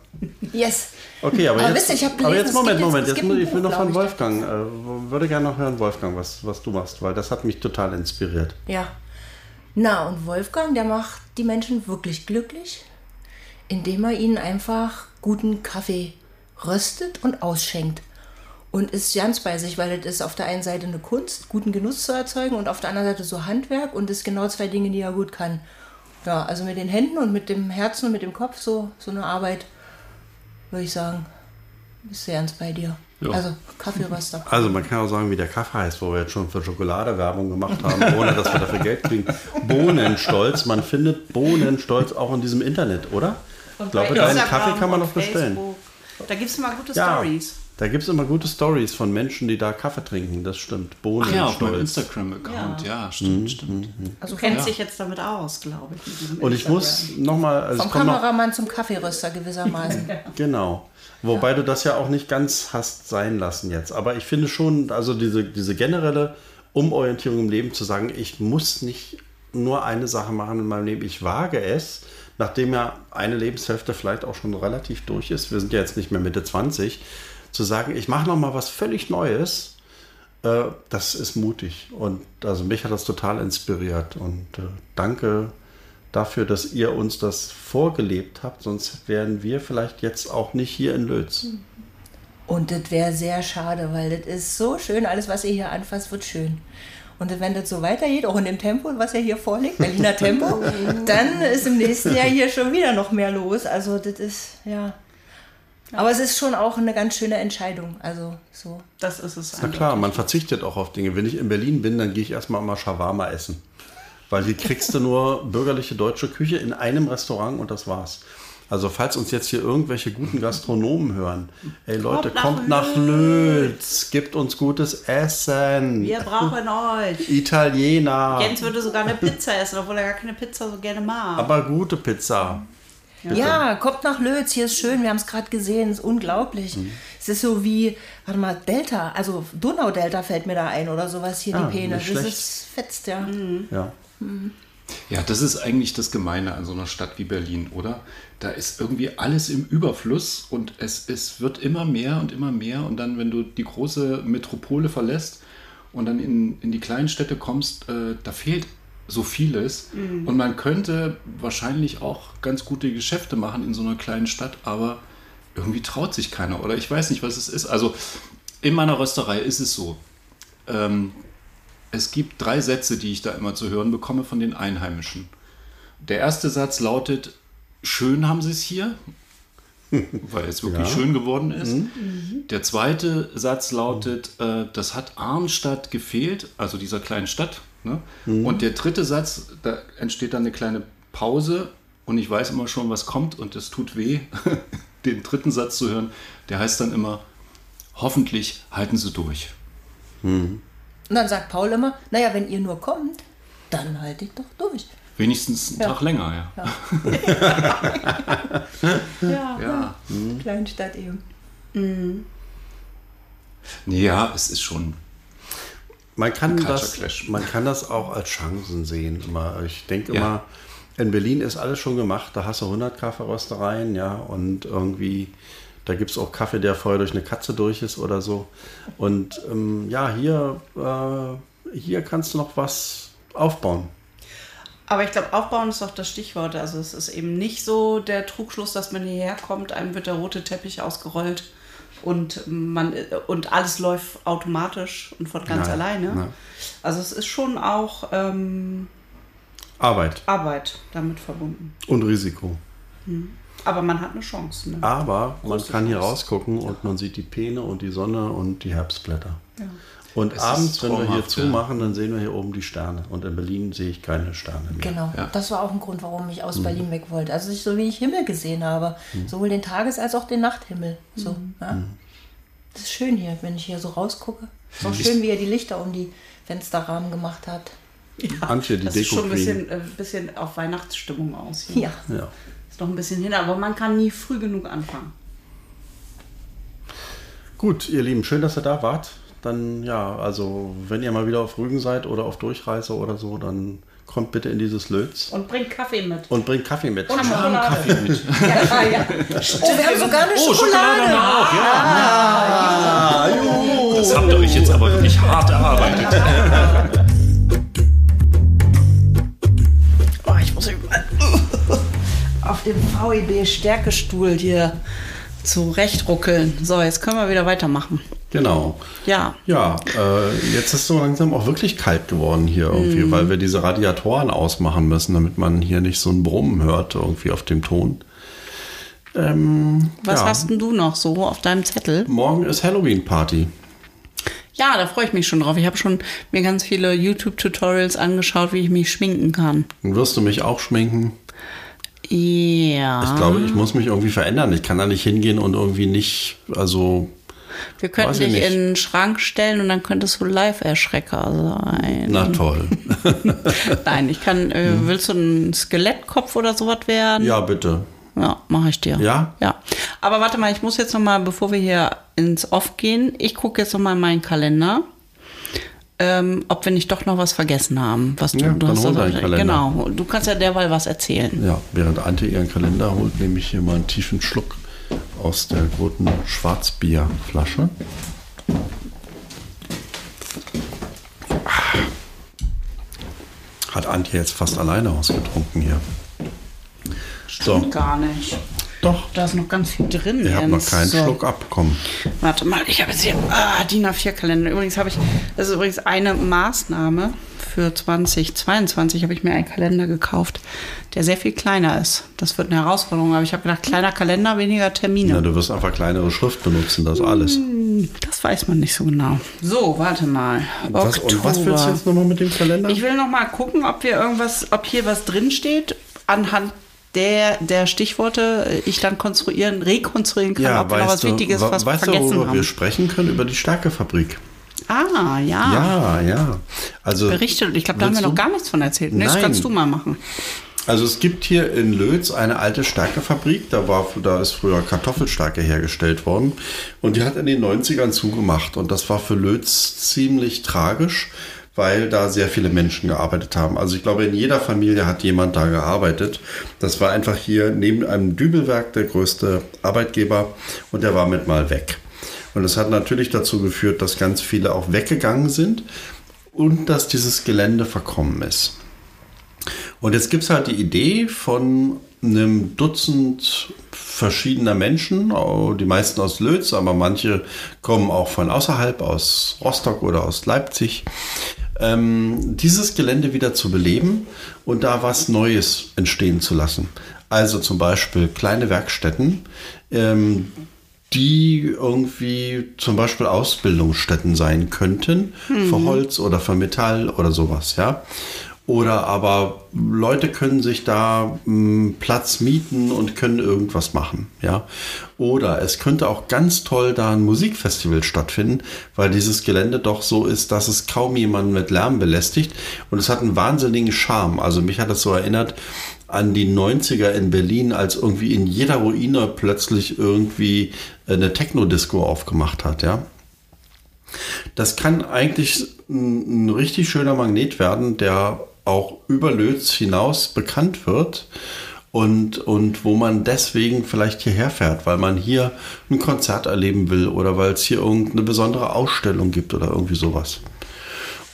Yes. Okay, aber, Aber jetzt, wisst ihr, ich hab aber gelesen, jetzt Moment, jetzt- Moment. Jetzt muss, ein ich will Buch, noch von Wolfgang, äh, würde gerne noch hören, Wolfgang, was, was du machst, weil das hat mich total inspiriert. Ja. Na, und Wolfgang, der macht die Menschen wirklich glücklich, indem er ihnen einfach guten Kaffee röstet und ausschenkt. Und ist ganz bei sich, weil das ist auf der einen Seite eine Kunst, guten Genuss zu erzeugen und auf der anderen Seite so Handwerk und das sind genau zwei Dinge, die er gut kann. Ja, also mit den Händen und mit dem Herzen und mit dem Kopf so, so eine Arbeit, würde ich sagen, ist sehr ganz bei dir. Ja. Also Kaffeeröster. Also man kann auch sagen, wie der Kaffee heißt, wo wir jetzt schon für Schokolade Werbung gemacht haben, ohne dass wir dafür Geld kriegen. Bohnenstolz. Man findet Bohnenstolz auch in diesem Internet, oder? Ich glaube, Bei deinen Kaffee kann man und noch bestellen. Facebook. Da gibt es immer gute Ja, Stories. da gibt es immer gute Stories von Menschen, die da Kaffee trinken. Das stimmt. Ach ja, auf meinem. Instagram-Account. Ja. Mhm, stimmt, stimmt. Also du kennst dich jetzt damit aus, glaube ich. Und ich muss nochmal, also Vom kommt noch, Kameramann zum Kaffeeröster gewissermaßen. Genau. Wobei du das ja auch nicht ganz hast sein lassen jetzt. Aber ich finde schon, also diese, diese generelle Umorientierung im Leben zu sagen, ich muss nicht nur eine Sache machen in meinem Leben, ich wage es, nachdem ja eine Lebenshälfte vielleicht auch schon relativ durch ist, wir sind ja jetzt nicht mehr Mitte 20, zu sagen, ich mache nochmal was völlig Neues, äh, das ist mutig. Und also mich hat das total inspiriert. Und äh, danke dafür, dass ihr uns das vorgelebt habt, sonst wären wir vielleicht jetzt auch nicht hier in Lötz. Und das wäre sehr schade, weil das ist so schön, alles, was ihr hier anfasst, wird schön. Und wenn das so weitergeht, auch in dem Tempo, was ja hier vorliegt, Berliner Tempo, dann ist im nächsten Jahr hier schon wieder noch mehr los. Also das ist, ja. Aber es ist schon auch eine ganz schöne Entscheidung. Also so. Das ist es. Na klar, man verzichtet auch auf Dinge. Wenn ich in Berlin bin, dann gehe ich erstmal mal Shawarma essen. Weil hier kriegst du nur bürgerliche deutsche Küche in einem Restaurant und das war's. Also falls uns jetzt hier irgendwelche guten Gastronomen hören, ey Leute, Kommt nach kommt nach Lötz, gibt uns gutes Essen. Wir brauchen euch. Italiener. Jens würde sogar eine Pizza essen, obwohl er gar keine Pizza so gerne mag. Aber gute Pizza. Ja, kommt nach Lötz, hier ist schön, wir haben es gerade gesehen, es ist unglaublich. Mhm. Es ist so wie, warte mal, Delta, also Donaudelta fällt mir da ein oder sowas hier, Ah, die Peene. nicht Das ist fetzt, ja. Ja. Ja, das ist eigentlich das Gemeine an so einer Stadt wie Berlin, oder? Da ist irgendwie alles im Überfluss und es, es wird immer mehr und immer mehr. Und dann, wenn du die große Metropole verlässt und dann in, in die kleinen Städte kommst, äh, da fehlt so vieles. Und man könnte wahrscheinlich auch ganz gute Geschäfte machen in so einer kleinen Stadt, aber irgendwie traut sich keiner. Oder ich weiß nicht, was es ist. Also in meiner Rösterei ist es so. Ähm, es gibt drei Sätze, die ich da immer zu hören bekomme von den Einheimischen. Der erste Satz lautet, schön haben sie es hier, weil es wirklich Ja. schön geworden ist. Der zweite Satz lautet, äh, das hat Arnstadt gefehlt, also dieser kleinen Stadt. Ne? Und der dritte Satz, da entsteht dann eine kleine Pause und ich weiß immer schon, was kommt und es tut weh, den dritten Satz zu hören. Der heißt dann immer, hoffentlich halten sie durch. Und dann sagt Paul immer, naja, wenn ihr nur kommt, dann halte ich doch durch. Wenigstens einen Ja. Tag länger, ja. Ja, Ja. Kleinstadt eben. Nee, ja, es ist schon. Man kann, das, Clash. man kann das auch als Chancen sehen. Immer. Ich denke Ja. immer, in Berlin ist alles schon gemacht. Da hast du 100 Kaffeeröstereien, ja, und irgendwie, da gibt es auch Kaffee, der vorher durch eine Katze durch ist oder so. Und ähm, ja, hier, äh, hier kannst du noch was aufbauen. Aber ich glaube, aufbauen ist doch das Stichwort. Also es ist eben nicht so der Trugschluss, dass man hierher kommt, einem wird der rote Teppich ausgerollt und man und alles läuft automatisch und von ganz Nein, alleine. nein. Also es ist schon auch ähm, Arbeit Arbeit damit verbunden. und Risiko. Aber man hat eine Chance. Ne? Aber man Große kann hier Chance. rausgucken und man sieht die Peene und die Sonne und die Herbstblätter. Ja. Und Es abends, ist wenn wir hier ja. zumachen, dann sehen wir hier oben die Sterne. Und in Berlin sehe ich keine Sterne mehr. Genau, Ja. das war auch ein Grund, warum ich Mhm. aus Berlin weg wollte. Also ich, so wie ich Himmel gesehen habe, sowohl den Tages- als auch den Nachthimmel. So, Mhm. ja. Das ist schön hier, wenn ich hier so rausgucke. Ist Mhm. auch schön, wie er die Lichter um die Fensterrahmen gemacht hat. Antje, die Das sieht schon ein bisschen, äh, bisschen auf Weihnachtsstimmung aus. Hier. Ja, Ja. Ist noch ein bisschen hin, aber man kann nie früh genug anfangen. Gut, ihr Lieben, schön, dass ihr da wart. Dann, ja, also, wenn ihr mal wieder auf Rügen seid oder auf Durchreise oder so, dann kommt bitte in dieses Lötz Und bringt Kaffee mit. und bringt Kaffee mit. Und Schokolade. Kaffee mit. ja, ja. Oh, wir haben sogar eine Oh, Schokolade Schokolade. auch, ja. Das habt ihr euch jetzt aber wirklich hart erarbeitet. Oh, ich muss eben auf dem VEB-Stärkestuhl hier zurechtruckeln. So, jetzt können wir wieder weitermachen. Genau. Ja, Ja, äh, jetzt ist so langsam auch wirklich kalt geworden hier irgendwie, Mhm. weil wir diese Radiatoren ausmachen müssen, damit man hier nicht so ein Brummen hört irgendwie auf dem Ton. Ähm, was ja. hast denn du noch so auf deinem Zettel? Morgen ist Halloween-Party. Ja, da freue ich mich schon drauf. Ich habe schon mir ganz viele YouTube-Tutorials angeschaut, wie ich mich schminken kann. Dann wirst du mich auch schminken. Ja. Ich glaube, ich muss mich irgendwie verändern. Ich kann da nicht hingehen und irgendwie nicht, also Wir könnten dich nicht. in den Schrank stellen und dann könntest du Live-Erschrecker sein. na toll. Nein, ich kann. Äh, willst du ein Skelettkopf oder sowas werden? ja, bitte. Ja, mache ich dir. Ja? Ja. Aber warte mal, ich muss jetzt noch mal, bevor wir hier ins Off gehen, ich gucke jetzt noch mal in meinen Kalender, ähm, ob wir nicht doch noch was vergessen haben. Was du, Ja, du hast hol deinen Kalender. Genau. Du kannst ja derweil was erzählen. Ja, während Ante ihren Kalender holt, nehme ich hier mal einen tiefen Schluck aus der guten Schwarzbierflasche. Hat Antje jetzt fast alleine ausgetrunken hier. So, Gar nicht. doch. Da ist noch ganz viel drin. Ihr habt noch keinen So. Schluck abbekommen. Warte mal, ich habe jetzt hier ah, DIN A4-Kalender. Übrigens habe ich, das ist übrigens eine Maßnahme für 2022, habe ich mir einen Kalender gekauft, der sehr viel kleiner ist. Das wird eine Herausforderung, aber ich habe gedacht, kleiner Kalender, weniger Termine. Na, du wirst einfach kleinere Schrift benutzen, das alles. Das weiß man nicht so genau. So, warte mal. Was, und was willst du jetzt nochmal mit dem Kalender? Ich will noch mal gucken, ob wir irgendwas, ob hier was drin steht, anhand der, der Stichworte ich dann konstruieren, rekonstruieren kann, ob wir noch was du, Wichtiges wa- was weißt du, vergessen worüber wir haben. sprechen können? Über die Stärkefabrik. Ah, ja. Ja, ja. Also, Berichtet. Ich glaube, da haben wir Willst noch du? gar nichts von erzählt. Nee, das kannst du mal machen. Also es gibt hier in Lötz eine alte Stärkefabrik, da, war, da ist früher Kartoffelstärke hergestellt worden und die hat in den 90ern zugemacht und das war für Lötz ziemlich tragisch, weil da sehr viele Menschen gearbeitet haben. Also ich glaube, in jeder Familie hat jemand da gearbeitet. Das war einfach hier neben einem Dübelwerk der größte Arbeitgeber und der war mit mal weg. Und das hat natürlich dazu geführt, dass ganz viele auch weggegangen sind und dass dieses Gelände verkommen ist. Und jetzt gibt es halt die Idee von einem Dutzend verschiedener Menschen, oh, die meisten aus Lötz, aber manche kommen auch von außerhalb, aus Rostock oder aus Leipzig, ähm, dieses Gelände wieder zu beleben und da was Neues entstehen zu lassen. Also zum Beispiel kleine Werkstätten, ähm, die irgendwie zum Beispiel Ausbildungsstätten sein könnten, für Holz oder für Metall oder sowas, ja. Oder aber Leute können sich da mh, Platz mieten und können irgendwas machen, ja. Oder es könnte auch ganz toll da ein Musikfestival stattfinden, weil dieses Gelände doch so ist, dass es kaum jemanden mit Lärm belästigt und es hat einen wahnsinnigen Charme. Also mich hat das so erinnert an die 90er in Berlin, als irgendwie in jeder Ruine plötzlich irgendwie eine Techno-Disco aufgemacht hat, ja. Das kann eigentlich ein, ein richtig schöner Magnet werden, der auch über Lötz hinaus bekannt wird und, und wo man deswegen vielleicht hierher fährt, weil man hier ein Konzert erleben will oder weil es hier irgendeine besondere Ausstellung gibt oder irgendwie sowas.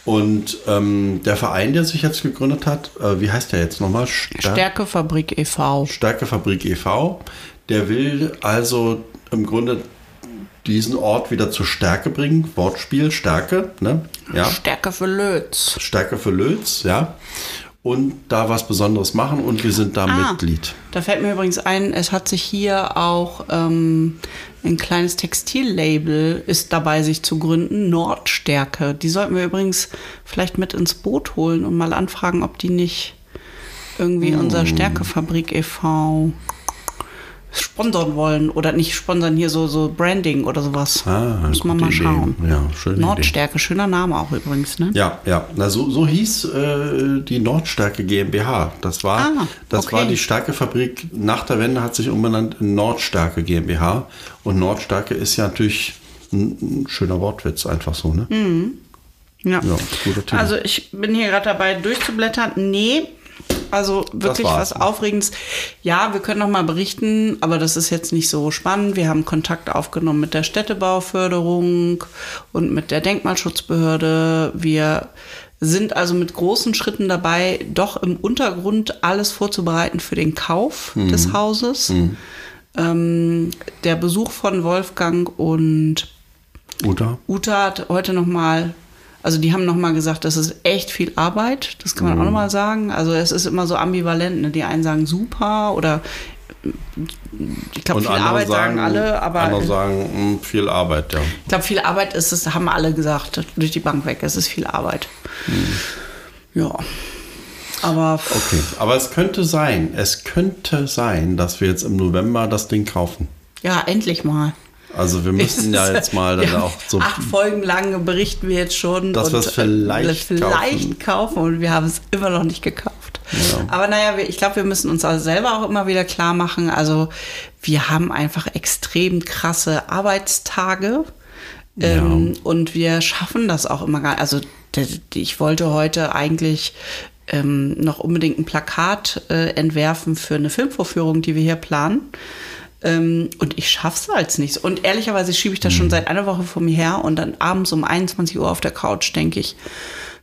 Und ähm, der Verein, der sich jetzt gegründet hat, äh, wie heißt der jetzt nochmal? Stär Stärkefabrik e.V. Stärkefabrik e.V., der will also im Grunde diesen Ort wieder zur Stärke bringen. Wortspiel, Stärke, ne? Ja. Stärke für Lötz. Stärke für Lötz, ja. Und da was Besonderes machen und wir sind da Ah. Mitglied. Da fällt mir übrigens ein, es hat sich hier auch ähm, ein kleines Textillabel ist dabei, sich zu gründen, Nordstärke. Die sollten wir übrigens vielleicht mit ins Boot holen und mal anfragen, ob die nicht irgendwie Hm. unser Stärkefabrik e.V. sponsern wollen oder nicht sponsern hier so so Branding oder sowas. Ah, Muss man mal Idee. schauen. Ja, schöne Idee. Nordstärke, schöner Name auch übrigens, ne? Ja, ja. Na, so, so hieß äh, die Nordstärke GmbH. Das war, Ah, das okay. war die Stärkefabrik. Nach der Wende hat sich umbenannt in Nordstärke GmbH. Und Nordstärke ist ja natürlich ein, ein schöner Wortwitz, einfach so, ne? Ja. Ja, guter Titel. Also ich bin hier gerade dabei durchzublättern. Nee, also wirklich was Aufregendes. Ja, wir können noch mal berichten, aber das ist jetzt nicht so spannend. Wir haben Kontakt aufgenommen mit der Städtebauförderung und mit der Denkmalschutzbehörde. Wir sind also mit großen Schritten dabei, doch im Untergrund alles vorzubereiten für den Kauf des Hauses. Ähm, der Besuch von Wolfgang und Uta? Uta hat heute nochmal, also die haben nochmal gesagt, das ist echt viel Arbeit. Das kann man Mhm. auch nochmal sagen. Also es ist immer so ambivalent. Ne? Die einen sagen super oder ich glaube, viel Arbeit sagen, sagen, alle, aber andere sagen, mh, viel Arbeit, ja. ich glaube, viel Arbeit ist es, haben alle gesagt, durch die Bank weg. Es ist viel Arbeit. Ja. Aber Okay, aber es könnte sein, es könnte sein, dass wir jetzt im November das Ding kaufen. ja, endlich mal. Also wir müssen ja jetzt mal dann Ja, auch so Acht Folgen lang berichten wir jetzt schon. Dass und wir es vielleicht vielleicht kaufen. und wir haben es immer noch nicht gekauft. Aber naja, ich glaube, wir müssen uns also selber auch immer wieder klar machen. Also wir haben einfach extrem krasse Arbeitstage. Ähm, und wir schaffen das auch immer gar Also d- d- ich wollte heute eigentlich ähm, noch unbedingt ein Plakat äh, entwerfen für eine Filmvorführung, die wir hier planen. Ähm, und ich schaff's als nicht. Und ehrlicherweise schiebe ich das schon seit einer Woche vor mir her und dann abends um 21 Uhr auf der Couch denke ich,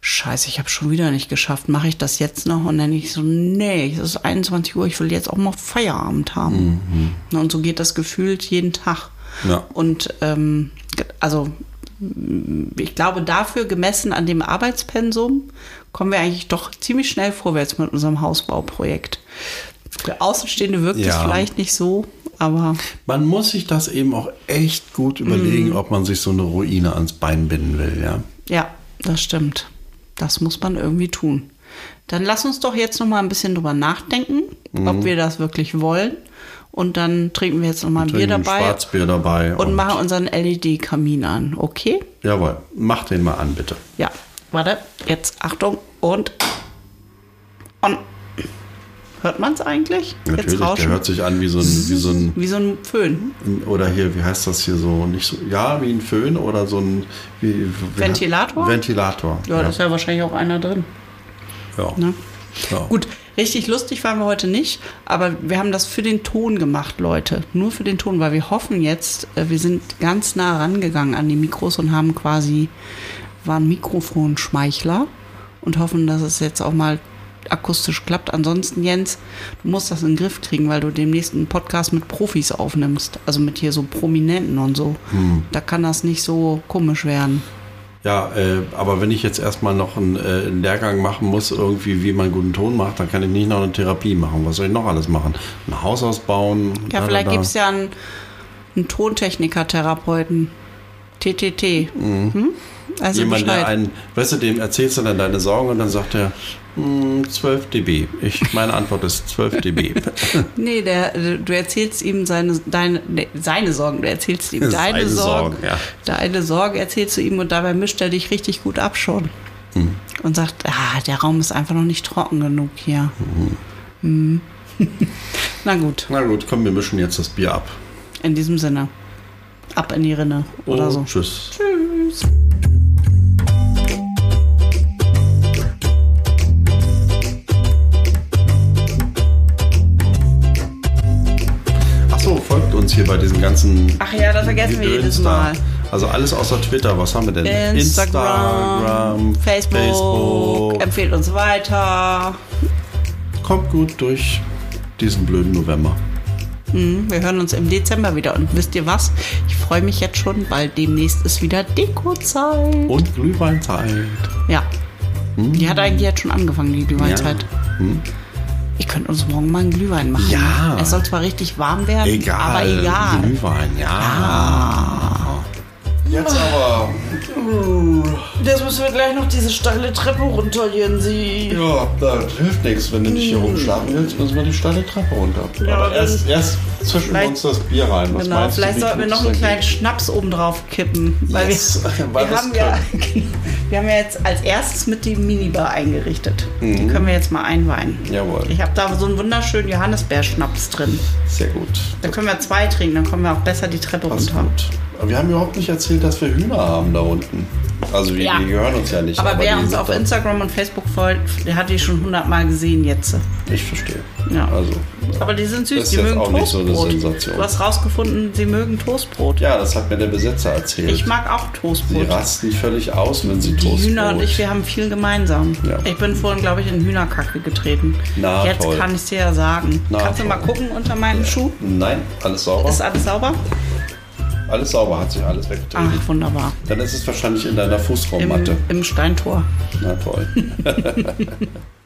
Scheiße, ich habe schon wieder nicht geschafft. Mache ich das jetzt noch? Und dann denke ich so, nee, es ist 21 Uhr, ich will jetzt auch mal Feierabend haben. Na, Und so geht das gefühlt jeden Tag. Ja. Und ähm, also ich glaube, dafür gemessen an dem Arbeitspensum kommen wir eigentlich doch ziemlich schnell vorwärts mit unserem Hausbauprojekt. Für Außenstehende wirkt es Ja. vielleicht nicht so, aber Man muss sich das eben auch echt gut überlegen, ob man sich so eine Ruine ans Bein binden will, ja. ja, das stimmt. Das muss man irgendwie tun. Dann lass uns doch jetzt noch mal ein bisschen drüber nachdenken, Mhm. ob wir das wirklich wollen. Und dann trinken wir jetzt noch mal ein Bier dabei Schwarzbier dabei. und machen unseren LED-Kamin an. Okay? Jawohl, mach den mal an, bitte. Ja, warte, jetzt Achtung und on. Hört man es eigentlich? jetzt Natürlich, der rauschen. hört sich an wie so ein, wie so ein, Wie so ein Föhn. oder hier, wie heißt das hier so, nicht so, ja, wie ein Föhn oder so ein, wie, wie Ventilator? Ventilator. Ja, da ist ja wahrscheinlich auch einer drin. ja. Ne? Ja. Gut, richtig lustig waren wir heute nicht, aber wir haben das für den Ton gemacht, Leute. Nur für den Ton, weil wir hoffen jetzt, äh, wir sind ganz nah rangegangen an die Mikros und haben quasi, waren Mikrofonschmeichler und hoffen, dass es jetzt auch mal akustisch klappt. Ansonsten, Jens, du musst das in den Griff kriegen, weil du demnächst einen Podcast mit Profis aufnimmst. Also mit hier so Prominenten und so. Da kann das nicht so komisch werden. Ja, äh, aber wenn ich jetzt erstmal noch einen, äh, einen Lehrgang machen muss, irgendwie, wie man guten Ton macht, dann kann ich nicht noch eine Therapie machen. Was soll ich noch alles machen? Ein Haus ausbauen? Ja, da, vielleicht gibt es ja einen, einen Tontechniker-Therapeuten. TTT. Hm? Also Jemand, der Bescheid. einen, weißt du, dem erzählst du dann deine Sorgen und dann sagt er, hm, 12 dB. Ich, meine Antwort ist 12 dB. Nee, der, du erzählst ihm seine, deine, nee, seine Sorgen, du erzählst ihm deine Seine Sorgen. Sorgen, ja. Deine Sorge erzählst du ihm und dabei mischt er dich richtig gut ab schon. Hm. Und sagt, ah, der Raum ist einfach noch nicht trocken genug hier. Mhm. Na gut, Na gut, komm, wir mischen jetzt das Bier ab. in diesem Sinne. Ab in die Rinne oder Oh, so. Tschüss. Tschüss. Bei diesen ganzen. Ach ja, das vergessen wir jedes da. Mal. Also alles außer Twitter. Was haben wir denn? Instagram, Facebook, Facebook. empfehlt uns weiter. Kommt gut durch diesen blöden November. Wir hören uns im Dezember wieder. Und wisst ihr was? Ich freue mich jetzt schon, weil demnächst ist wieder Dekozeit. Und Glühweinzeit. Ja. Die hat eigentlich jetzt schon angefangen, die Glühweinzeit. Hm. Ich könnte uns morgen mal einen Glühwein machen. Ja. Es soll zwar richtig warm werden, Egal. aber egal. Glühwein, ja. Jetzt aber. Jetzt müssen wir gleich noch diese steile Treppe runter, Jensi. Ja, das hilft nichts. Wenn du nicht hier rumschlafen willst, müssen wir die steile Treppe runter. Ja, aber erst, erst zwischen uns das Bier rein. Was Genau, vielleicht sollten wir noch einen kleinen? Schnaps oben drauf kippen. Weil Yes, wir, weil wir, haben ja, wir haben ja jetzt als erstes mit die Minibar eingerichtet. Die können wir jetzt mal einweihen. Mhm. Jawohl. Ich habe da so einen wunderschönen Johannisbeerschnaps drin. Sehr gut. Da können wir zwei trinken, dann kommen wir auch besser die Treppe Passt runter. gut. Aber wir haben überhaupt nicht erzählt, dass wir Hühner haben da unten. Also wir, Ja. die gehören uns ja nicht. Aber, wer die uns auf Instagram und Facebook folgt, der hat die schon hundertmal gesehen jetzt. Ich verstehe. Ja. Also, Aber die sind süß, Das ist die jetzt mögen auch nicht so eine Toastbrot. Sensation. du hast rausgefunden, sie mögen Toastbrot. ja, das hat mir der Besitzer erzählt. Ich mag auch Sie Toastbrot. rasten völlig aus, wenn sie Die Toastbrot. Hühner und ich, wir haben viel gemeinsam. Ja. Ich bin vorhin, glaube ich, in Hühnerkacke getreten. Na, Jetzt toll. kann ich dir ja sagen. Na, Kannst du toll. mal gucken unter meinem Schuh? Nein, alles sauber. Ist alles sauber? Alles sauber, hat sich alles weggetreten. Ach, wunderbar. Dann ist es wahrscheinlich in deiner Im, Fußraummatte. Im Steintor. Na toll.